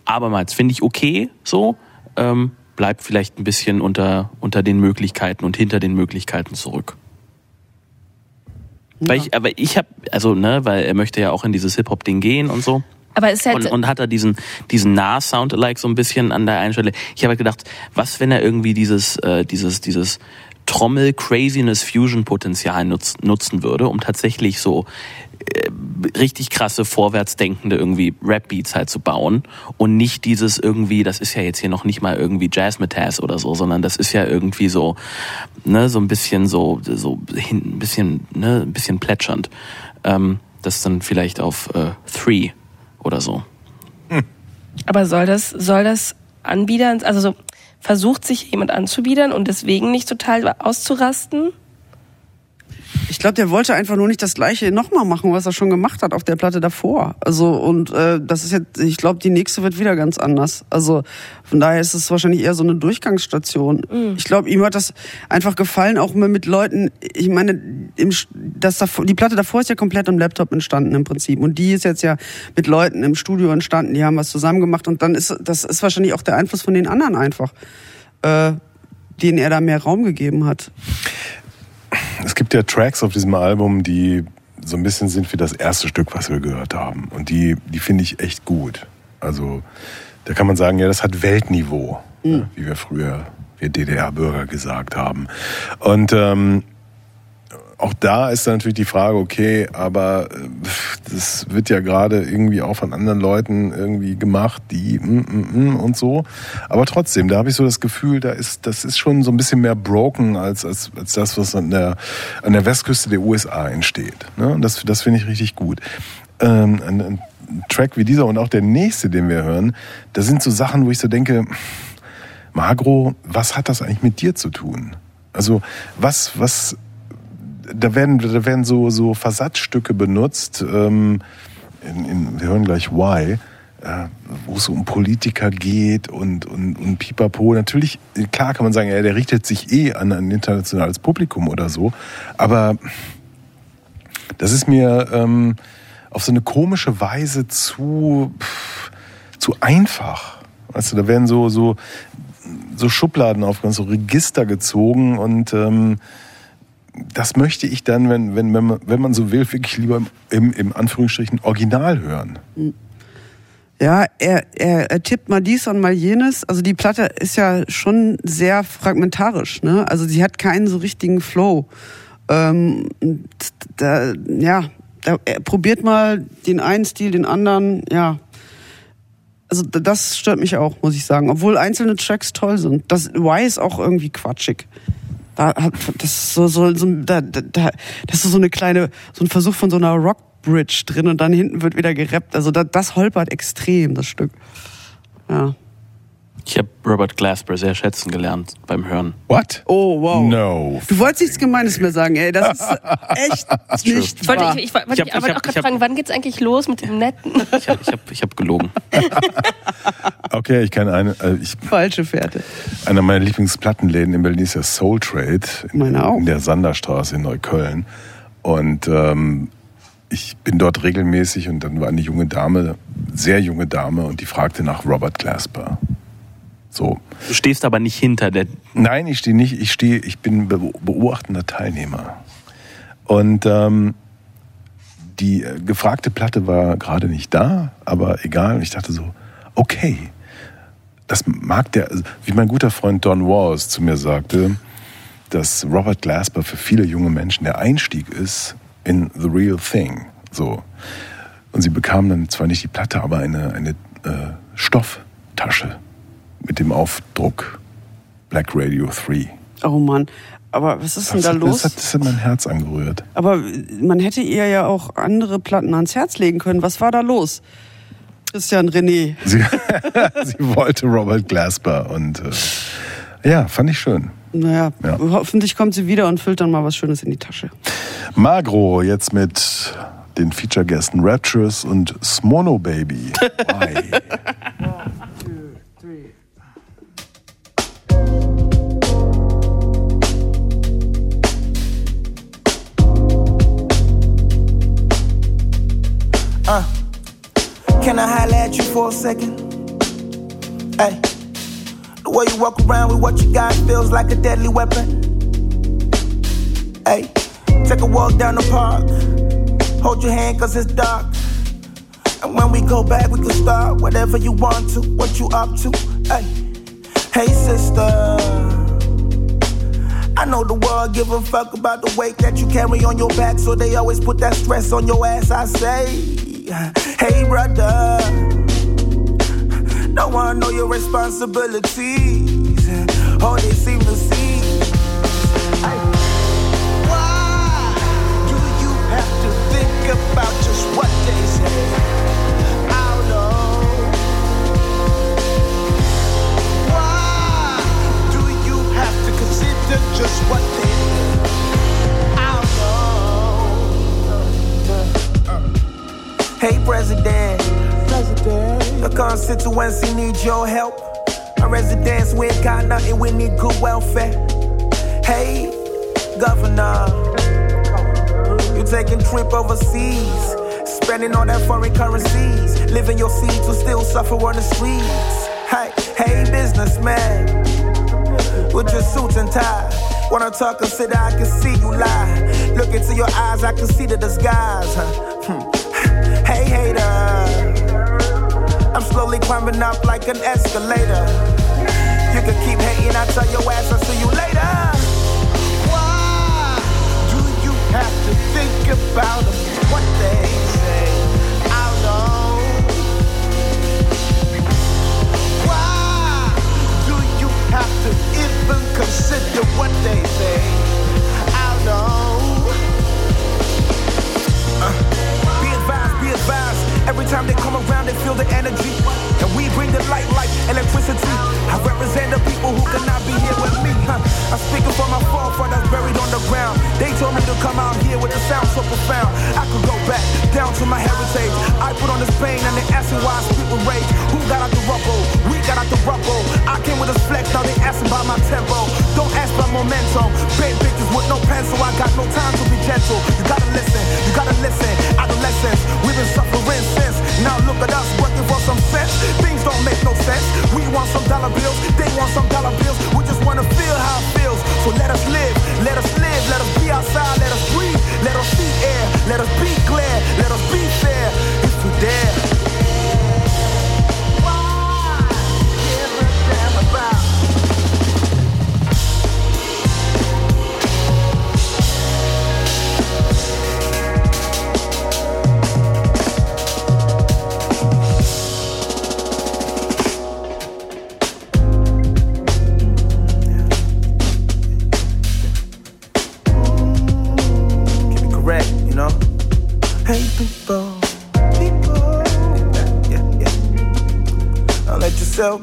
Speaker 5: abermals finde ich okay so, ähm, bleibt vielleicht ein bisschen unter, unter den Möglichkeiten und hinter den Möglichkeiten zurück. Ja. Weil ich, aber ich habe, also, ne, weil er möchte ja auch in dieses Hip-Hop-Ding gehen und so.
Speaker 4: Aber ist halt
Speaker 5: und, und hat er diesen diesen Nah-Sound-alike so ein bisschen an der einen Stelle. Ich habe halt gedacht, was wenn er irgendwie dieses äh, dieses dieses Trommel Craziness Fusion Potenzial nutz, nutzen würde, um tatsächlich so richtig krasse vorwärtsdenkende irgendwie Rap Beats halt zu bauen und nicht dieses irgendwie, das ist ja jetzt hier noch nicht mal irgendwie Jazz Metaz oder so, sondern das ist ja irgendwie so ne so ein bisschen so so hin, ein bisschen ne ein bisschen plätschernd. Ähm, das dann vielleicht auf äh, Three oder so.
Speaker 4: Hm. Aber soll das soll das anbiedern, also so versucht sich jemand anzubiedern und deswegen nicht total auszurasten?
Speaker 3: Ich glaube, der wollte einfach nur nicht das gleiche nochmal machen, was er schon gemacht hat auf der Platte davor. Also und äh, das ist jetzt, ich glaube, die nächste wird wieder ganz anders. Also von daher ist es wahrscheinlich eher so eine Durchgangsstation. Mhm. Ich glaube, ihm hat das einfach gefallen, auch mit Leuten. Ich meine, im, das die Platte davor ist ja komplett am Laptop entstanden im Prinzip und die ist jetzt ja mit Leuten im Studio entstanden. Die haben was zusammen gemacht und dann ist das ist wahrscheinlich auch der Einfluss von den anderen einfach, äh, denen er da mehr Raum gegeben hat
Speaker 2: es gibt ja Tracks auf diesem Album, die so ein bisschen sind wie das erste Stück, was wir gehört haben. Und die, die finde ich echt gut. Also da kann man sagen, ja, das hat Weltniveau, mhm. ja, wie wir früher, wir DDR-Bürger gesagt haben. Und ähm, auch da ist dann natürlich die Frage, okay, aber äh, das wird ja gerade irgendwie auch von anderen Leuten irgendwie gemacht, die mm, mm, mm und so. Aber trotzdem, da habe ich so das Gefühl, da ist, das ist schon so ein bisschen mehr broken als, als, als das, was an der, an der Westküste der USA entsteht. Ne? Das, das finde ich richtig gut. Ähm, ein, ein Track wie dieser und auch der nächste, den wir hören, da sind so Sachen, wo ich so denke, Magro, was hat das eigentlich mit dir zu tun? Also was, was da werden, da werden so, so Versatzstücke benutzt. Ähm, in, in, wir hören gleich Why, äh, wo es um Politiker geht und, und, und Pipapo. Natürlich, klar kann man sagen, ja, der richtet sich eh an ein internationales Publikum oder so. Aber das ist mir ähm, auf so eine komische Weise zu, pff, zu einfach. Weißt du, da werden so, so, so Schubladen aufgemacht, so Register gezogen und ähm, das möchte ich dann, wenn, wenn, wenn, man, wenn man so will, wirklich lieber im, im Anführungsstrichen Original hören.
Speaker 3: Ja, er, er, er tippt mal dies und mal jenes. Also die Platte ist ja schon sehr fragmentarisch. Ne? Also sie hat keinen so richtigen Flow. Ähm, da, ja, da, er probiert mal den einen Stil, den anderen. Ja, also das stört mich auch, muss ich sagen. Obwohl einzelne Tracks toll sind. Das Y ist auch irgendwie quatschig. Da, das ist so, so, so da, da, das ist so eine kleine, so ein Versuch von so einer Rockbridge drin und dann hinten wird wieder gerappt. Also da, das holpert extrem, das Stück. Ja.
Speaker 5: Ich habe Robert Glasper sehr schätzen gelernt beim Hören.
Speaker 2: What?
Speaker 3: Oh, wow.
Speaker 2: No.
Speaker 3: Du wolltest nichts Gemeines mehr sagen, ey. Das ist (laughs) echt nicht
Speaker 4: ich wollte, ich, ich, wollte ich, aber auch gerade fragen, wann geht's eigentlich los mit dem Netten?
Speaker 5: Ich habe ich hab, ich hab gelogen. (laughs)
Speaker 2: okay, ich kann eine... Äh, ich,
Speaker 3: Falsche Fährte.
Speaker 2: Einer meiner Lieblingsplattenläden in Berlin ist ja Soul Trade. In,
Speaker 3: Meine auch.
Speaker 2: In der Sanderstraße in Neukölln. Und ähm, ich bin dort regelmäßig und dann war eine junge Dame, sehr junge Dame, und die fragte nach Robert Glasper. So.
Speaker 5: Du stehst aber nicht hinter der.
Speaker 2: Nein, ich stehe nicht. Ich stehe. Ich bin beobachtender Teilnehmer. Und ähm, die äh, gefragte Platte war gerade nicht da, aber egal. Ich dachte so, okay, das mag der, also, wie mein guter Freund Don Walls zu mir sagte, dass Robert Glasper für viele junge Menschen der Einstieg ist in the real thing. So. Und sie bekamen dann zwar nicht die Platte, aber eine, eine äh, Stofftasche mit dem Aufdruck Black Radio 3.
Speaker 3: Oh Mann. Aber was ist denn da los?
Speaker 2: Das hat, das hat mein Herz angerührt.
Speaker 3: Aber man hätte ihr ja auch andere Platten ans Herz legen können. Was war da los? Christian René.
Speaker 2: Sie, (laughs) sie wollte Robert Glasper und äh, ja, fand ich schön.
Speaker 3: Naja, ja. hoffentlich kommt sie wieder und füllt dann mal was Schönes in die Tasche.
Speaker 2: Magro jetzt mit den Feature-Gästen Rapturous und Smono Baby. (laughs) Uh,
Speaker 8: can I holler at you for a second? Hey, the way you walk around with what you got feels like a deadly weapon. Hey, take a walk down the park. Hold your hand cause it's dark. And when we go back, we can start whatever you want to, what you up to. Hey hey sister. I know the world give a fuck about the weight that you carry on your back, so they always put that stress on your ass. I say, hey brother, don't wanna know your responsibilities. All they seem to Your constituency need your help. Our residents, we ain't got nothing, we need good welfare. Hey, Governor. You taking trip overseas, spending all that foreign currencies, living your seeds will still suffer on the streets. Hey, hey, businessman, with your suit and tie. Wanna talk, consider I can see you lie. Look into your eyes, I can see the disguise. Huh? Hmm. (laughs) Hey, hater. I'm slowly climbing up like an escalator. You can keep hating, I'll tell your ass I'll see you later. Why do you have to think about what they say? I don't know. Why do you have to even consider what they say? I don't know. Advised. Every time they come around, they feel the energy. And we bring the light like electricity. I represent the people who cannot be here with me. Huh? I'm speaking for my forefathers buried on the ground. They told me to come out here with a sound so profound. I could go back down to my heritage. I put on this pain and they asking why I speak with rage. Who got out the rubble? We got out the rubble. I came with a flex, now they asking about my tempo. Don't ask about momentum. Big bitches with no pencil. I got no time to be gentle. You gotta listen, you gotta listen. Adolescence, we've been suffering since. Now look at us working for some sense. Things don't make no sense. We want some dollar bills, they want some dollar bills. We just wanna feel how it feels. So let us live, let us live, let us be outside, let us breathe, let us see air, let us be clear, let us be fair. If we dare.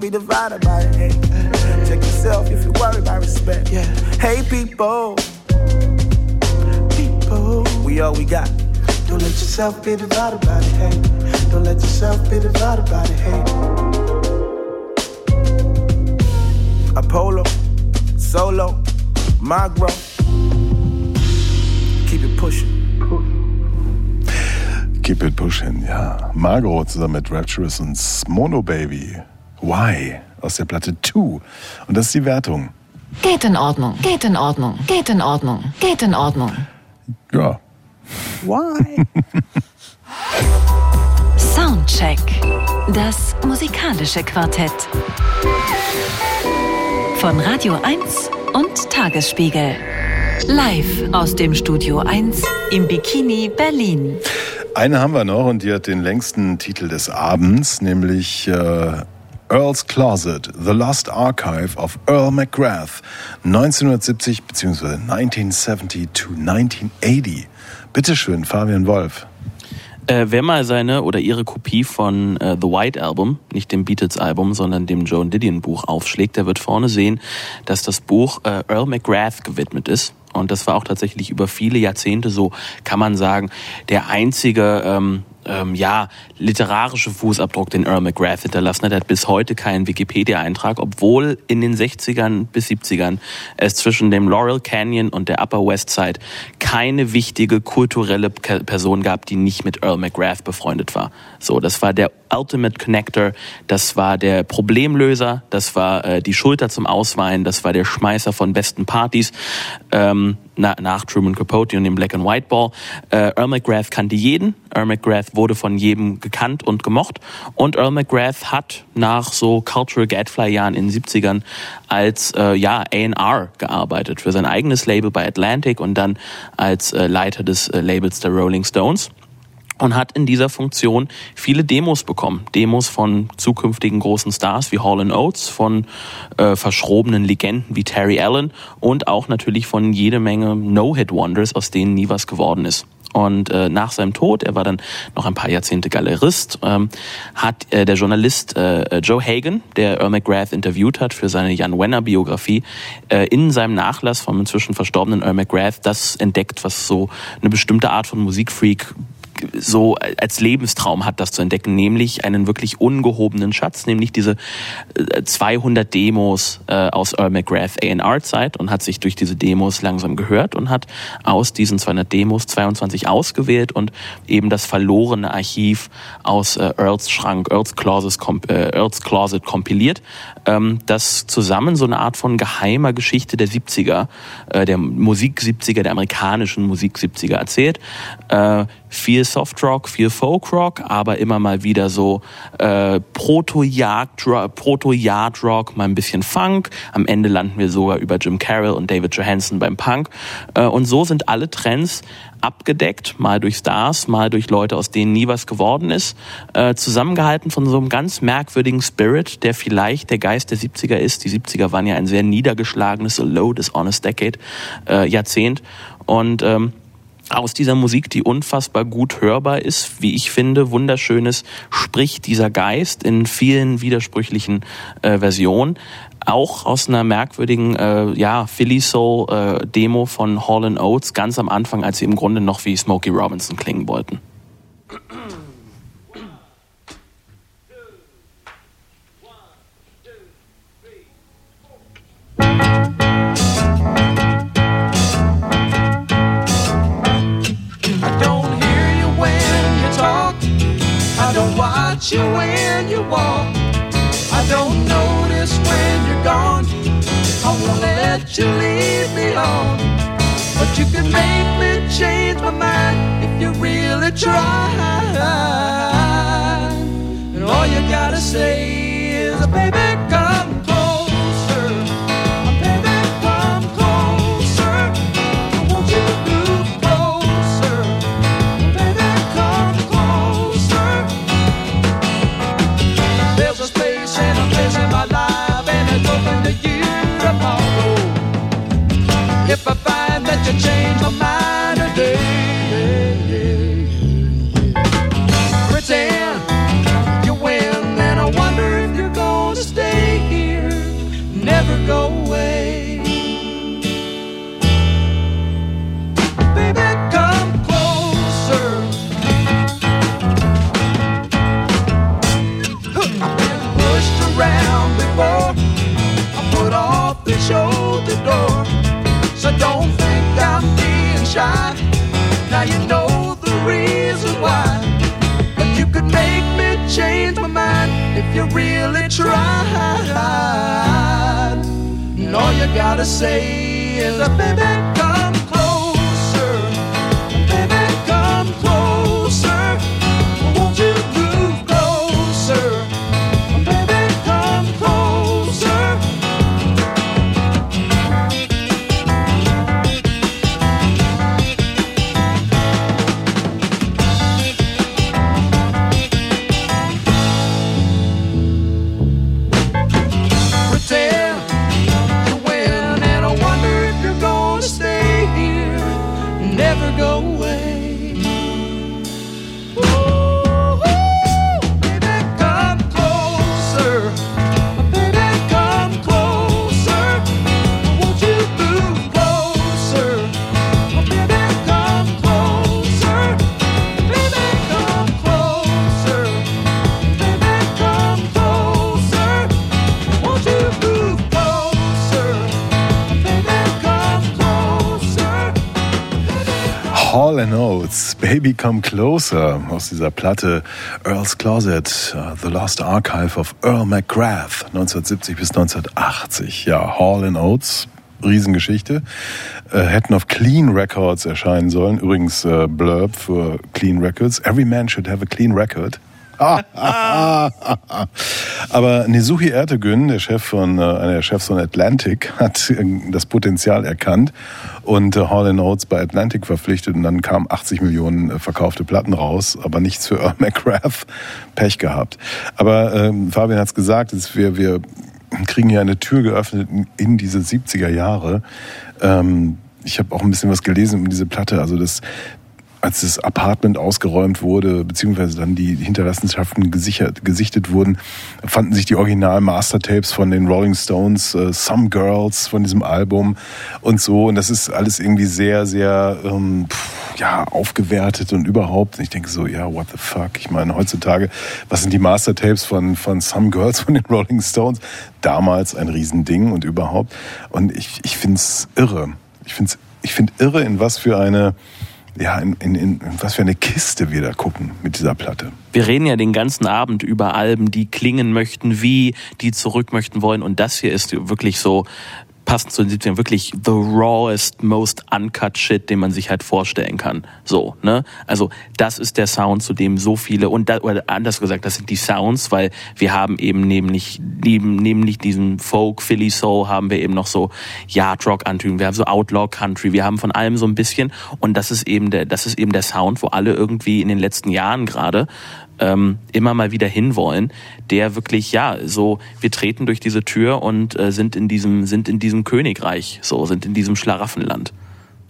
Speaker 8: Be divided by hate. Check yourself if you worry about respect. Yeah. Hey, people. People. We all we got. Don't let yourself be divided by the hate. Don't let yourself be divided by the hate. Apollo, solo, Magro. Keep it pushing.
Speaker 2: Keep it pushing, ja. Margot zusammen mit Rapturous und Mono Baby. Why? Aus der Platte 2. Und das ist die Wertung.
Speaker 1: Geht in Ordnung, geht in Ordnung, geht in Ordnung, geht in Ordnung.
Speaker 2: Ja.
Speaker 3: Why? (laughs)
Speaker 1: Soundcheck. Das musikalische Quartett. Von Radio 1 und Tagesspiegel. Live aus dem Studio 1 im Bikini Berlin.
Speaker 2: Eine haben wir noch und die hat den längsten Titel des Abends, nämlich äh, Earl's Closet, The Lost Archive of Earl McGrath, 1970 bzw. 1970 to 1980. Bitteschön, Fabian Wolf.
Speaker 5: Äh, wer mal seine oder ihre Kopie von äh, The White Album, nicht dem Beatles Album, sondern dem Joan Didion Buch aufschlägt, der wird vorne sehen, dass das Buch äh, Earl McGrath gewidmet ist. Und das war auch tatsächlich über viele Jahrzehnte so, kann man sagen, der einzige ähm, ähm, ja, literarische Fußabdruck, den Earl McGrath hinterlassen hat. Er hat bis heute keinen Wikipedia-Eintrag, obwohl in den 60ern bis 70ern es zwischen dem Laurel Canyon und der Upper West Side keine wichtige kulturelle Person gab, die nicht mit Earl McGrath befreundet war. So, das war der Ultimate Connector, das war der Problemlöser, das war äh, die Schulter zum Ausweinen, das war der Schmeißer von besten Partys. Ähm, na, nach Truman Capote und dem Black and White Ball. Äh, Earl McGrath kannte jeden. Earl McGrath wurde von jedem gekannt und gemocht. Und Earl McGrath hat nach so Cultural Gadfly-Jahren in den 70ern als äh, ja, A&R gearbeitet für sein eigenes Label bei Atlantic und dann als äh, Leiter des äh, Labels der Rolling Stones und hat in dieser Funktion viele Demos bekommen. Demos von zukünftigen großen Stars wie Hall Oates, von äh, verschrobenen Legenden wie Terry Allen und auch natürlich von jede Menge No-Hit-Wonders, aus denen nie was geworden ist. Und äh, nach seinem Tod, er war dann noch ein paar Jahrzehnte Galerist, ähm, hat äh, der Journalist äh, Joe Hagan, der Earl McGrath interviewt hat für seine Jan Wenner-Biografie, äh, in seinem Nachlass vom inzwischen verstorbenen Earl McGrath das entdeckt, was so eine bestimmte Art von Musikfreak so als Lebenstraum hat, das zu entdecken, nämlich einen wirklich ungehobenen Schatz, nämlich diese 200 äh, Demos äh, aus Earl McGrath A&R-Zeit und hat sich durch diese Demos langsam gehört und hat aus diesen 200 Demos 22 ausgewählt und eben das verlorene Archiv aus äh, Earls Schrank, Earls Closet, Earls Closet kompiliert, ähm, das zusammen so eine Art von geheimer Geschichte der 70er, der Musik 70er, der amerikanischen Musik 70er erzählt. Viel Softrock, viel Folkrock, aber immer mal wieder so äh, Proto-Yard-Rock, Proto mal ein bisschen Funk. Am Ende landen wir sogar über Jim Carroll und David Johansen beim Punk. Äh, und so sind alle Trends abgedeckt, mal durch Stars, mal durch Leute, aus denen nie was geworden ist, äh, zusammengehalten von so einem ganz merkwürdigen Spirit, der vielleicht der Geist der 70er ist. Die 70er waren ja ein sehr niedergeschlagenes, low, dishonest Decade, äh, Jahrzehnt. Und ähm, aus dieser Musik, die unfassbar gut hörbar ist, wie ich finde, wunderschönes, spricht dieser Geist in vielen widersprüchlichen äh, Versionen. Auch aus einer merkwürdigen äh, ja, Philly Soul äh, Demo von Hall Oates ganz am Anfang, als sie im Grunde noch wie Smokey Robinson klingen wollten.
Speaker 8: You when you walk. I don't notice when you're gone. I won't let you leave me on. But you can make me change my mind if you really try. And all you gotta say is, baby, shy. Now you know the reason why. But you could make me change my mind if you really tried. And all you gotta say is, baby, Baby Come Closer
Speaker 2: aus dieser Platte Earl's Closet, uh, The Lost Archive of Earl McGrath, 1970 bis 1980. Ja, Hall and Oates, Riesengeschichte. Äh, hätten auf Clean Records erscheinen sollen. Übrigens äh, Blurb für Clean Records. Every man should have a clean record. (laughs) (laughs) (laughs) Aber Nezuhi Ertegün, der Chef von, äh, einer der Chefs von Atlantic, (laughs) hat äh, das Potenzial erkannt und äh, Hall Oates bei Atlantic verpflichtet und dann kamen 80 Millionen verkaufte Platten raus, aber nichts für (laughs) Earl McGrath. Pech gehabt. Aber ähm, Fabian hat es gesagt, wir, wir kriegen hier eine Tür geöffnet in diese 70er Jahre. Ähm, ich habe auch ein bisschen was gelesen um diese Platte. Also das, als das Apartment ausgeräumt wurde, beziehungsweise dann die Hinterlassenschaften gesichert, gesichtet wurden, fanden sich die original Mastertapes von den Rolling Stones, äh, Some Girls von diesem Album und so. Und das ist alles irgendwie sehr, sehr ähm, pff, ja, aufgewertet und überhaupt. Und ich denke so, ja, what the fuck? Ich meine, heutzutage, was sind die Mastertapes von, von Some Girls von den Rolling Stones? Damals ein Riesending und überhaupt. Und ich, ich finde es irre. Ich finde ich find irre, in was für eine ja, in, in, in was für eine Kiste wir da gucken mit dieser Platte.
Speaker 5: Wir reden ja den ganzen Abend über Alben, die klingen möchten wie, die zurück möchten wollen. Und das hier ist wirklich so passend zu den 70ern wirklich the rawest, most uncut shit, den man sich halt vorstellen kann. So, ne? Also das ist der Sound, zu dem so viele und da, oder anders gesagt, das sind die Sounds, weil wir haben eben nämlich neben nicht diesem Folk, Philly Soul haben wir eben noch so Yard Rock Antügen, wir haben so Outlaw Country, wir haben von allem so ein bisschen und das ist eben der das ist eben der Sound, wo alle irgendwie in den letzten Jahren gerade ähm, immer mal wieder hinwollen, der wirklich, ja, so, wir treten durch diese Tür und äh, sind in diesem, sind in diesem Königreich, so, sind in diesem Schlaraffenland.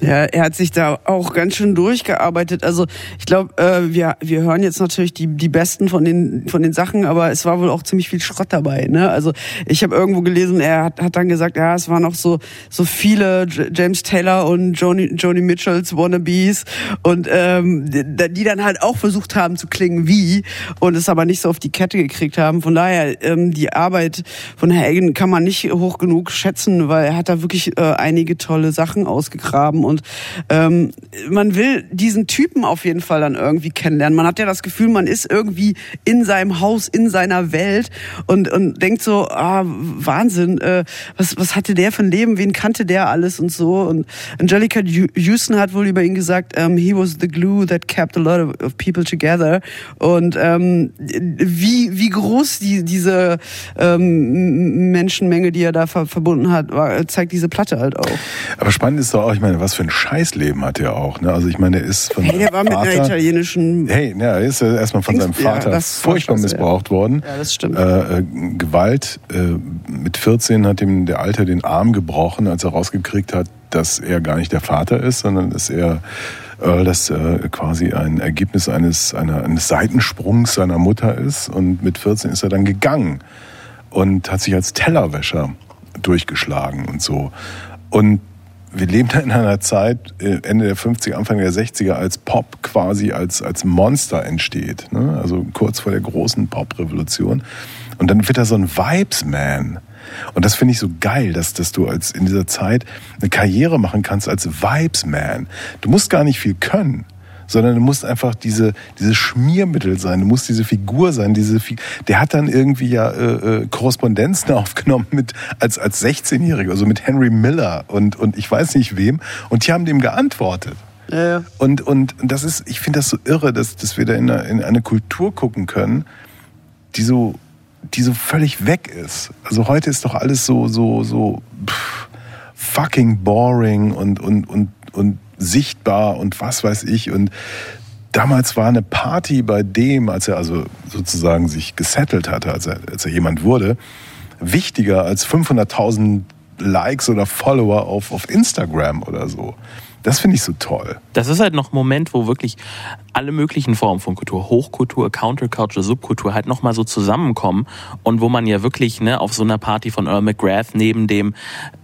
Speaker 3: Ja, er hat sich da auch ganz schön durchgearbeitet. Also ich glaube, äh, wir, wir hören jetzt natürlich die, die besten von den, von den Sachen, aber es war wohl auch ziemlich viel Schrott dabei. Ne? Also ich habe irgendwo gelesen, er hat, hat dann gesagt, ja, es waren noch so, so viele James Taylor und Joni, Joni Mitchells Wannabes und ähm, die dann halt auch versucht haben zu klingen wie und es aber nicht so auf die Kette gekriegt haben. Von daher, ähm, die Arbeit von Hagen kann man nicht hoch genug schätzen, weil er hat da wirklich äh, einige tolle Sachen ausgegraben und ähm, man will diesen Typen auf jeden Fall dann irgendwie kennenlernen. Man hat ja das Gefühl, man ist irgendwie in seinem Haus, in seiner Welt und, und denkt so, ah, Wahnsinn, äh, was, was hatte der für ein Leben, wen kannte der alles und so. Und Angelica Houston hat wohl über ihn gesagt, um, ähm, he was the glue that kept a lot of, of people together. Und ähm, wie, wie groß die, diese ähm, Menschenmenge, die er da ver verbunden hat, war, zeigt diese Platte halt auch.
Speaker 2: Aber spannend ist doch auch, ich meine, was für ein Scheißleben hat er auch. Ne? Also ich meine, er ist von
Speaker 3: hey, der war mit
Speaker 2: Vater,
Speaker 3: einer italienischen.
Speaker 2: Hey, ja, er ist erstmal von seinem Vater ja, furchtbar missbraucht
Speaker 3: ja.
Speaker 2: worden.
Speaker 3: Ja, das stimmt.
Speaker 2: Äh, äh, Gewalt. Äh, mit 14 hat ihm der Alte den Arm gebrochen, als er rausgekriegt hat, dass er gar nicht der Vater ist, sondern dass er Earl das äh, quasi ein Ergebnis eines, einer, eines Seitensprungs seiner Mutter ist. Und mit 14 ist er dann gegangen und hat sich als Tellerwäscher durchgeschlagen und so. Und wir leben in einer Zeit, äh, Ende der 50er, Anfang der 60er, als Pop quasi als, als Monster entsteht. Ne? Also kurz vor der großen Pop-Revolution. Und dann wird er so ein Vibes-Man. Und das finde ich so geil, dass, dass du als in dieser Zeit eine Karriere machen kannst als Vibes-Man. Du musst gar nicht viel können sondern du musst einfach diese, diese Schmiermittel sein, du musst diese Figur sein, diese Fi der hat dann irgendwie ja äh, äh Korrespondenzen (laughs) aufgenommen mit als als 16-Jähriger, also mit Henry Miller und und ich weiß nicht wem und die haben dem geantwortet.
Speaker 3: Ja, ja.
Speaker 2: Und, und das ist, ich finde das so irre, dass, dass wir da in eine, in eine Kultur gucken können, die so, die so völlig weg ist. Also heute ist doch alles so, so, so pff, fucking boring und, und, und, und sichtbar und was weiß ich. Und damals war eine Party bei dem, als er also sozusagen sich gesettelt hatte, als er, als er jemand wurde, wichtiger als 500.000 Likes oder Follower auf, auf Instagram oder so. Das finde ich so toll.
Speaker 5: Das ist halt noch ein Moment, wo wirklich alle möglichen Formen von Kultur, Hochkultur, Counterculture, Subkultur halt nochmal so zusammenkommen und wo man ja wirklich ne, auf so einer Party von Earl McGrath neben dem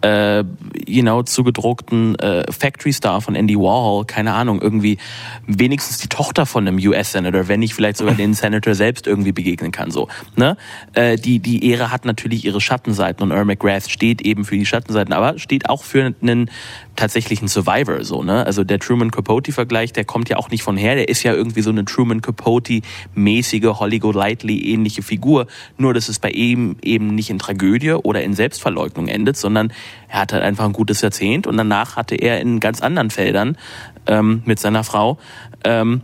Speaker 5: äh, you know, zugedruckten äh, Factory Star von Andy Warhol, keine Ahnung, irgendwie wenigstens die Tochter von einem US-Senator, wenn nicht vielleicht sogar den Senator selbst irgendwie begegnen kann. So, ne? Äh, die, die Ehre hat natürlich ihre Schattenseiten und Earl McGrath steht eben für die Schattenseiten, aber steht auch für einen tatsächlichen Survivor. So, ne? Also der Truman Capote-Vergleich, der kommt ja auch nicht von her, der ist ja irgendwie so eine Truman Capote-mäßige, Holly Golightly-ähnliche Figur, nur dass es bei ihm eben nicht in Tragödie oder in Selbstverleugnung endet, sondern er hat halt einfach ein gutes Jahrzehnt und danach hatte er in ganz anderen Feldern ähm, mit seiner Frau ähm,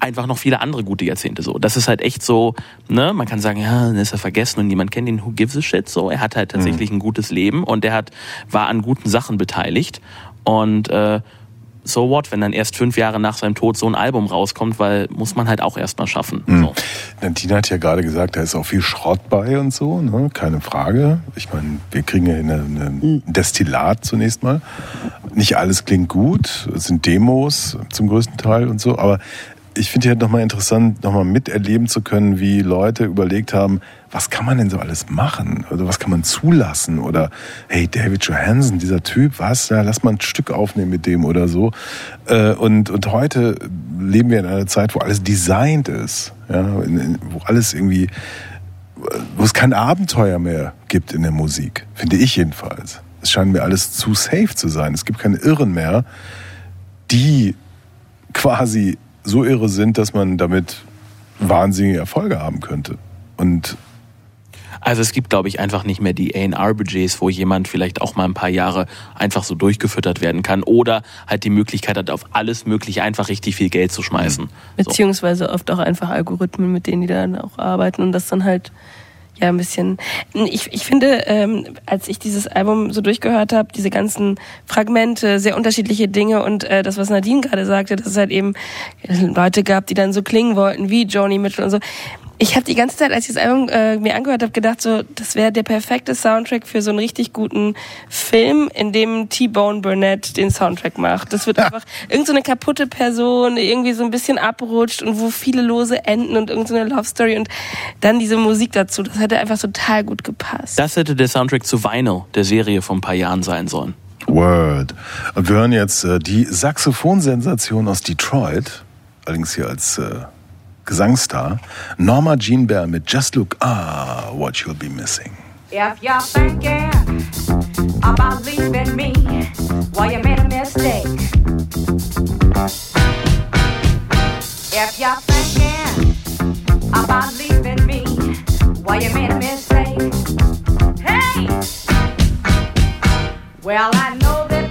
Speaker 5: einfach noch viele andere gute Jahrzehnte so. Das ist halt echt so, ne, man kann sagen, ja, dann ist er vergessen und niemand kennt ihn, who gives a shit so. Er hat halt tatsächlich mhm. ein gutes Leben und er hat war an guten Sachen beteiligt und äh, so what, wenn dann erst fünf Jahre nach seinem Tod so ein Album rauskommt, weil muss man halt auch erstmal schaffen. Mhm. So.
Speaker 2: Tina hat ja gerade gesagt, da ist auch viel Schrott bei und so, ne? keine Frage. Ich meine, wir kriegen ja eine mhm. Destillat zunächst mal. Nicht alles klingt gut, es sind Demos zum größten Teil und so, aber ich finde halt nochmal interessant, nochmal miterleben zu können, wie Leute überlegt haben, was kann man denn so alles machen? Oder was kann man zulassen? Oder hey, David Johansen, dieser Typ, was? Ja, lass mal ein Stück aufnehmen mit dem oder so. Äh, und, und heute leben wir in einer Zeit, wo alles designt ist. Ja, wo alles irgendwie, wo es kein Abenteuer mehr gibt in der Musik. Finde ich jedenfalls. Es scheint mir alles zu safe zu sein. Es gibt keine Irren mehr, die quasi so irre sind, dass man damit wahnsinnige Erfolge haben könnte. Und
Speaker 5: also es gibt, glaube ich, einfach nicht mehr die A&R-Budgets, wo jemand vielleicht auch mal ein paar Jahre einfach so durchgefüttert werden kann oder halt die Möglichkeit hat, auf alles Mögliche einfach richtig viel Geld zu schmeißen.
Speaker 4: Beziehungsweise oft auch einfach Algorithmen, mit denen die dann auch arbeiten und das dann halt ja ein bisschen. Ich, ich finde, ähm, als ich dieses Album so durchgehört habe, diese ganzen Fragmente, sehr unterschiedliche Dinge und äh, das, was Nadine gerade sagte, dass es halt eben Leute gab, die dann so klingen wollten wie Joni Mitchell und so ich habe die ganze Zeit, als ich das Album äh, mir angehört habe, gedacht, so das wäre der perfekte Soundtrack für so einen richtig guten Film, in dem T-Bone Burnett den Soundtrack macht. Das wird einfach irgend so eine kaputte Person, die irgendwie so ein bisschen abrutscht und wo viele lose enden und irgend so eine Love Story und dann diese Musik dazu. Das hätte einfach total gut gepasst.
Speaker 5: Das hätte der Soundtrack zu Vinyl, der Serie von ein paar Jahren sein sollen.
Speaker 2: Word. Und wir hören jetzt äh, die Saxophonsensation aus Detroit, allerdings hier als äh, Gesangstar, Norma Jean Bell mit Just Look Ah, What You'll Be Missing.
Speaker 12: If you're thinking about leaving me, well, you made a mistake. If you're thinking about leaving me, well, you made a mistake. Hey! Well, I know that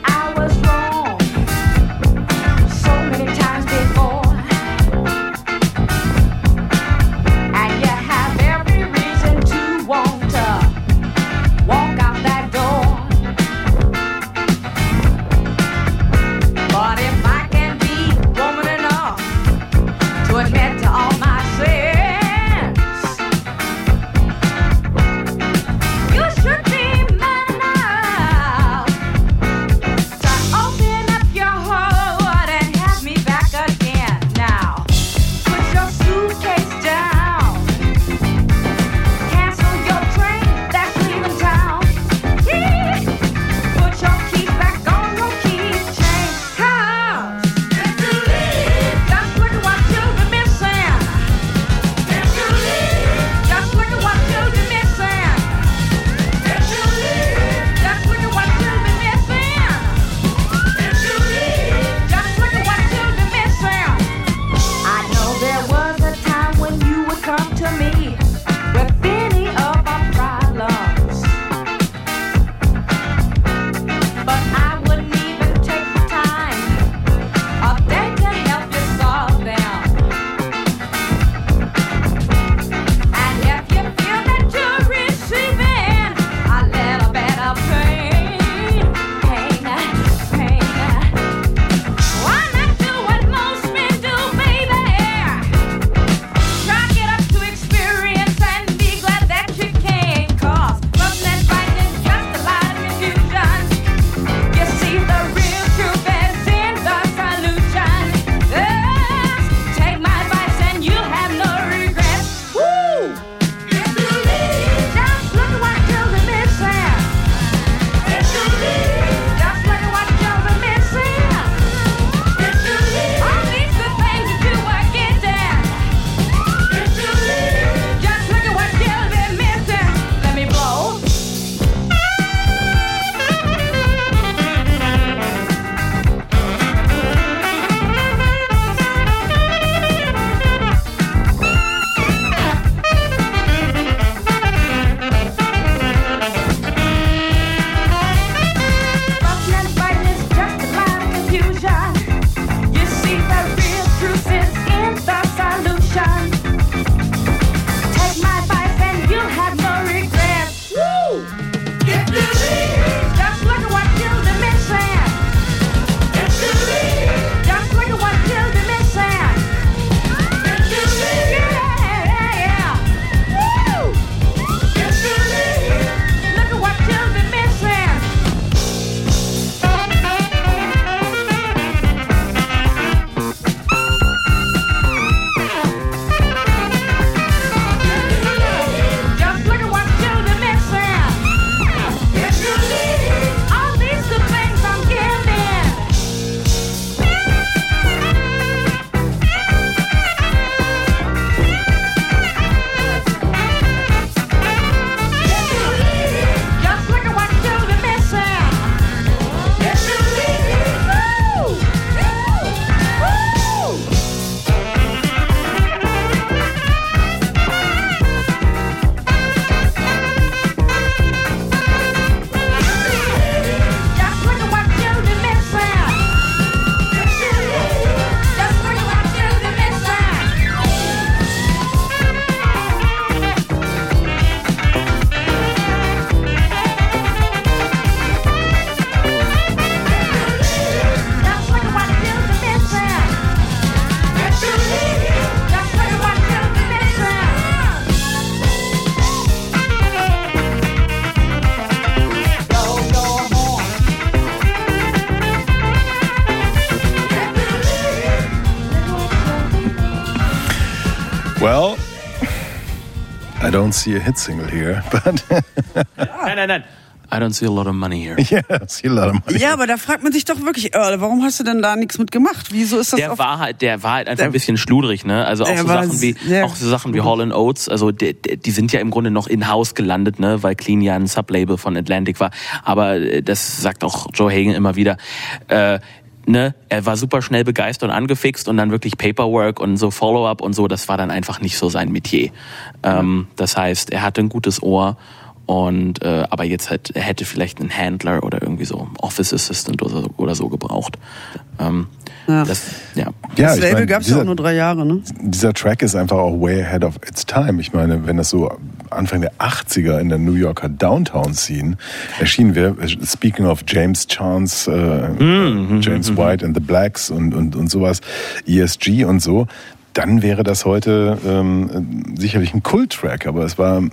Speaker 2: don't see a hit single here, (laughs) but.
Speaker 5: nein, nein, nein. I don't see a lot of money here. (laughs)
Speaker 2: Yeah, I see a lot of money.
Speaker 3: Ja, aber da fragt man sich doch wirklich, Earl, warum hast du denn da nichts mit gemacht? Wieso ist das
Speaker 5: Der war halt, der war halt einfach ein bisschen schludrig, ne? Also auch so Sachen wie,
Speaker 3: sehr-
Speaker 5: auch so Sachen wie Hall Oates, also die, die sind ja im Grunde noch in-house gelandet, ne? Weil Clean ja ein Sublabel von Atlantic war. Aber äh, das sagt auch Joe Hagen immer wieder. Äh, Ne, er war super schnell begeistert und angefixt und dann wirklich Paperwork und so Follow-up und so, das war dann einfach nicht so sein Metier. Ähm, das heißt, er hatte ein gutes Ohr und äh, aber jetzt halt, er hätte vielleicht einen Handler oder irgendwie so Office Assistant oder so, oder so gebraucht. Ähm,
Speaker 3: Ja.
Speaker 5: Das, ja.
Speaker 2: Ja,
Speaker 3: das Label gab es ja auch nur drei Jahre, ne?
Speaker 2: Dieser Track ist einfach auch way ahead of its time. Ich meine, wenn das so Anfang der 80er in der New Yorker Downtown-Scene erschienen wäre, speaking of James Chance, äh, James White and the Blacks und, und, und sowas, ESG und so, dann wäre das heute ähm, sicherlich ein Kult-Track, aber es war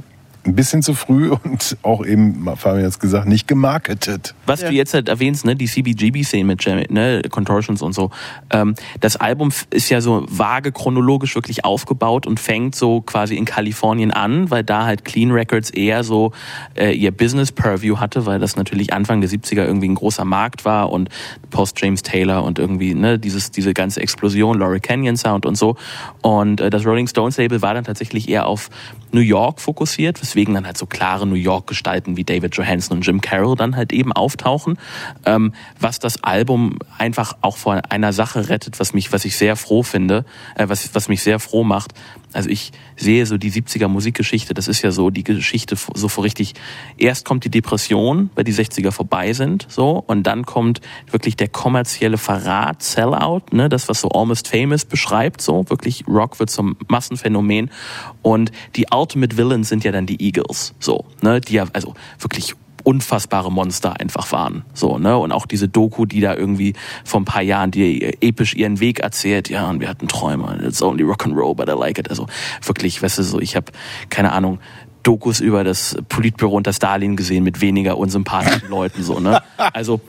Speaker 2: ein bisschen zu früh und auch eben, Fabian jetzt gesagt, nicht gemarketet.
Speaker 5: Was du jetzt halt erwähnst, ne, die CBGB-Szene mit Jam- ne, Contortions und so. Ähm, das Album ist ja so vage chronologisch wirklich aufgebaut und fängt so quasi in Kalifornien an, weil da halt Clean Records eher so äh, ihr Business Purview hatte, weil das natürlich Anfang der 70er irgendwie ein großer Markt war und Post James Taylor und irgendwie ne, dieses diese ganze Explosion, Laurie Canyon Sound und so. Und äh, das Rolling Stones Label war dann tatsächlich eher auf New York fokussiert, weswegen dann halt so klare New York Gestalten wie David Johansen und Jim Carroll dann halt eben auftauchen, ähm, was das Album einfach auch vor einer Sache rettet, was mich, was ich sehr froh finde, äh, was, was mich sehr froh macht. Also ich sehe so die 70er Musikgeschichte, das ist ja so die Geschichte so vor richtig, erst kommt die Depression, weil die 60er vorbei sind, so, und dann kommt wirklich der kommerzielle Verrat, Sellout, ne, das, was so Almost Famous beschreibt, so, wirklich Rock wird zum Massenphänomen und die Ultimate Villains sind ja dann die Eagles, so, ne, die ja, also wirklich unfassbare Monster einfach waren. So, ne? Und auch diese Doku, die da irgendwie vor ein paar Jahren, die episch ihren Weg erzählt, ja, und wir hatten Träume, it's only rock and roll, but I like it. Also wirklich, weißt du, so, ich habe keine Ahnung, Dokus über das Politbüro unter Stalin gesehen mit weniger unsympathischen Leuten, so, ne? Also,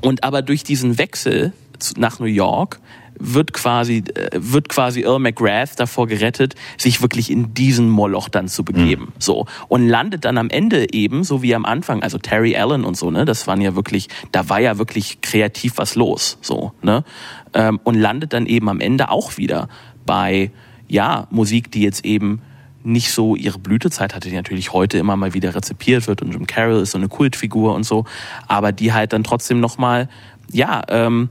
Speaker 5: und aber durch diesen Wechsel nach New York wird quasi, äh, wird quasi Earl McGrath davor gerettet, sich wirklich in diesen Moloch dann zu begeben. So. Und landet dann am Ende eben, so wie am Anfang, also Terry Allen und so, ne, das waren ja wirklich, da war ja wirklich kreativ was los, so, ne, ähm, und landet dann eben am Ende auch wieder bei, ja, Musik, die jetzt eben nicht so ihre Blütezeit hatte, die natürlich heute immer mal wieder rezipiert wird und Jim Carroll ist so eine Kultfigur und so, aber die halt dann trotzdem nochmal, ja, ähm,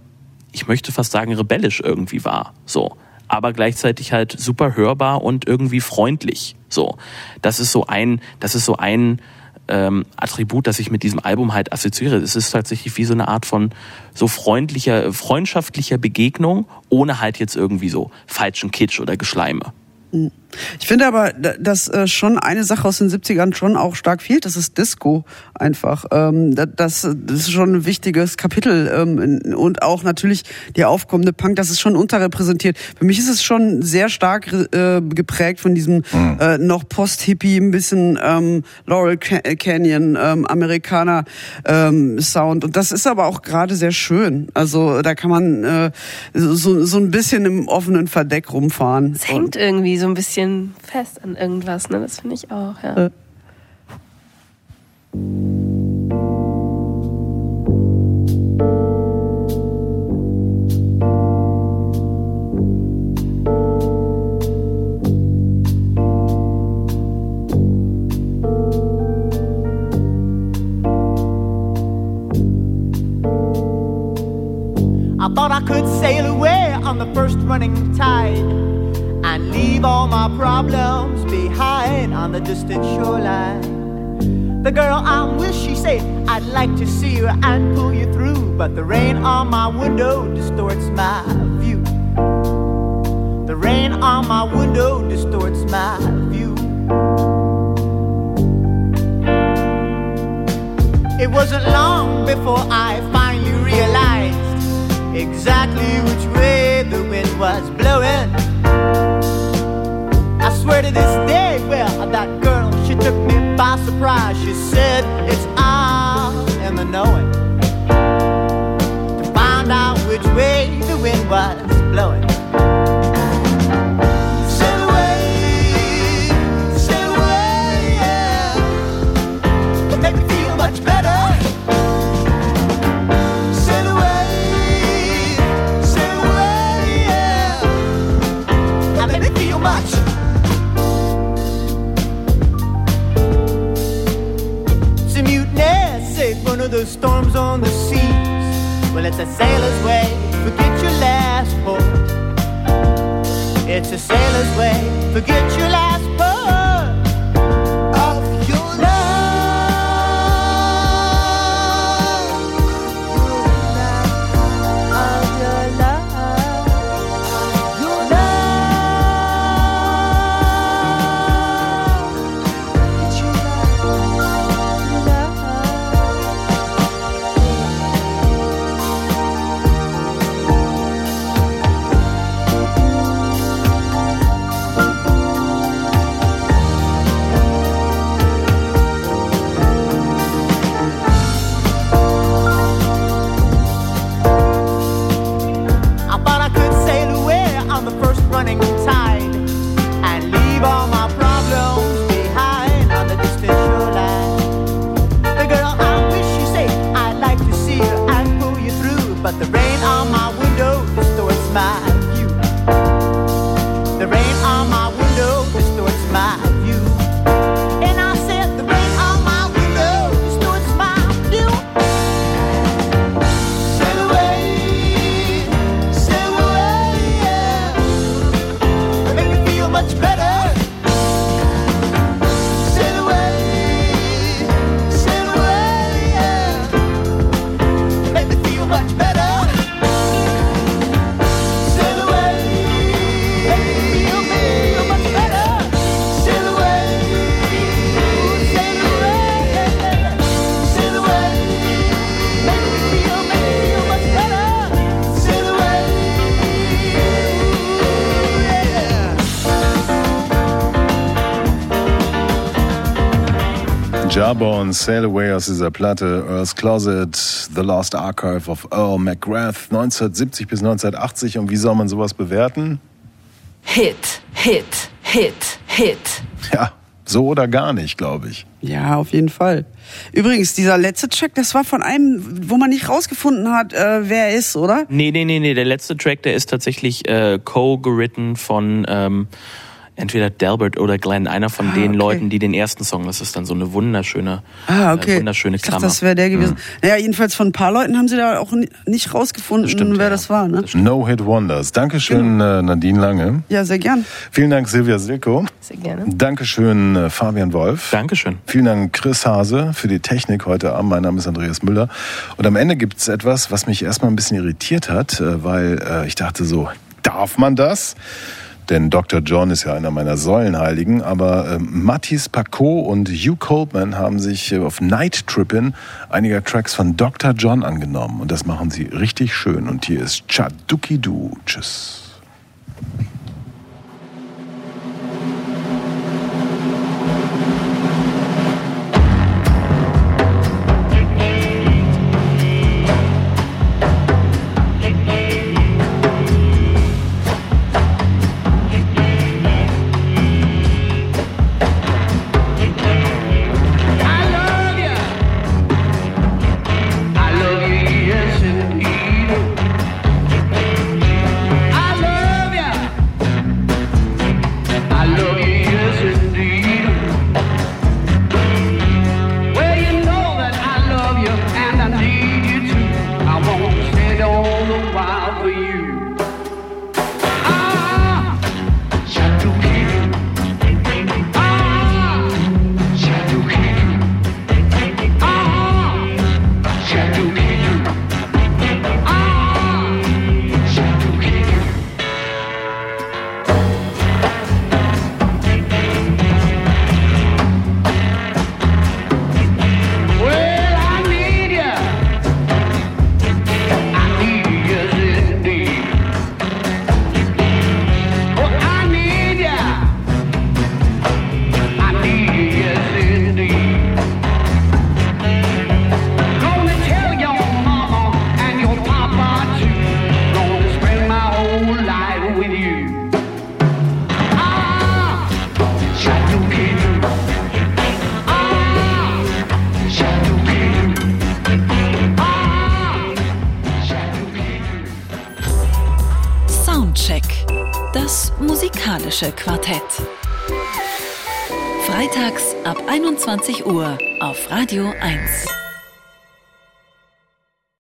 Speaker 5: ich möchte fast sagen, rebellisch irgendwie war. So. Aber gleichzeitig halt super hörbar und irgendwie freundlich. So. Das ist so ein, das ist so ein ähm, Attribut, das ich mit diesem Album halt assoziiere. Es ist tatsächlich wie so eine Art von so freundlicher, freundschaftlicher Begegnung, ohne halt jetzt irgendwie so falschen Kitsch oder Geschleime.
Speaker 3: Ich finde aber, da- dass äh, schon eine Sache aus den 70ern schon auch stark fehlt, das ist Disco einfach. Ähm, da- das, ist schon ein wichtiges Kapitel ähm, und auch natürlich der aufkommende Punk, das ist schon unterrepräsentiert. Für mich ist es schon sehr stark äh, geprägt von diesem äh, noch Post-Hippie, ein bisschen ähm, Laurel Ca- Canyon, ähm, Amerikaner ähm, Sound und das ist aber auch gerade sehr schön. Also da kann man so, so ein bisschen im offenen Verdeck rumfahren.
Speaker 4: Es hängt irgendwie so ein bisschen fest an irgendwas, ne? Das finde ich auch, ja.
Speaker 3: Äh.
Speaker 13: I thought I could sail away on the first running tide and leave all my problems behind on the distant shoreline. The girl I'm with, she said, I'd like to see you and pull you through, but the rain on my window distorts my view. The rain on my window distorts my view. It wasn't long before I finally realized exactly which way the wind was blowing. I swear to this day, well, that girl, she took me by surprise. She said, It's all in the knowing. To find out which way the wind was blowing.
Speaker 8: Of storms on the seas. Well, it's a sailor's way, forget your last port. It's a sailor's way, forget your last much better.
Speaker 14: Jawbone, Sail Away aus dieser Platte, Earth's Closet, The Lost Archive of Earl McGrath, 1970 bis 1980. Und wie soll man sowas bewerten?
Speaker 1: Hit, Hit, Hit, Hit.
Speaker 14: Ja, so oder gar nicht, glaube ich.
Speaker 3: Ja, auf jeden Fall. Übrigens, dieser letzte Track, das war von einem, wo man nicht rausgefunden hat, äh, wer er ist, oder?
Speaker 5: Nee, nee, nee, nee. Der letzte Track, der ist tatsächlich äh, co-geritten von ähm, entweder Delbert oder Glenn, einer von
Speaker 3: Ah,
Speaker 5: den
Speaker 3: okay.
Speaker 5: Leuten, die den ersten Song. Das ist dann so eine wunderschöne,
Speaker 3: Ah, okay.
Speaker 5: äh, wunderschöne
Speaker 3: ich dachte,
Speaker 5: Klammer.
Speaker 3: das wäre der gewesen. Naja, jedenfalls von ein paar Leuten haben sie da auch ni- nicht rausgefunden, wer das war, ne?
Speaker 14: No Hit Wonders. Dankeschön,
Speaker 3: Genau.
Speaker 14: äh, Nadine Lange.
Speaker 3: Ja, sehr gern.
Speaker 14: Vielen Dank, Silvia Silko.
Speaker 4: Sehr gerne.
Speaker 14: Dankeschön, äh, Fabian Wolf.
Speaker 5: Dankeschön.
Speaker 14: Vielen Dank, Chris Hase, für die Technik heute Abend. Mein Name ist Andreas Müller. Und am Ende gibt es etwas, was mich erstmal ein bisschen irritiert hat, äh, weil äh, ich dachte so, darf man das? Denn Dr. John ist ja einer meiner Säulenheiligen, aber äh, Mattis Paco und Hugh Coleman haben sich äh, auf Night Trippin einiger Tracks von Dr. John angenommen. Und das machen sie richtig schön. Und hier ist Chaduki Du. Tschüss.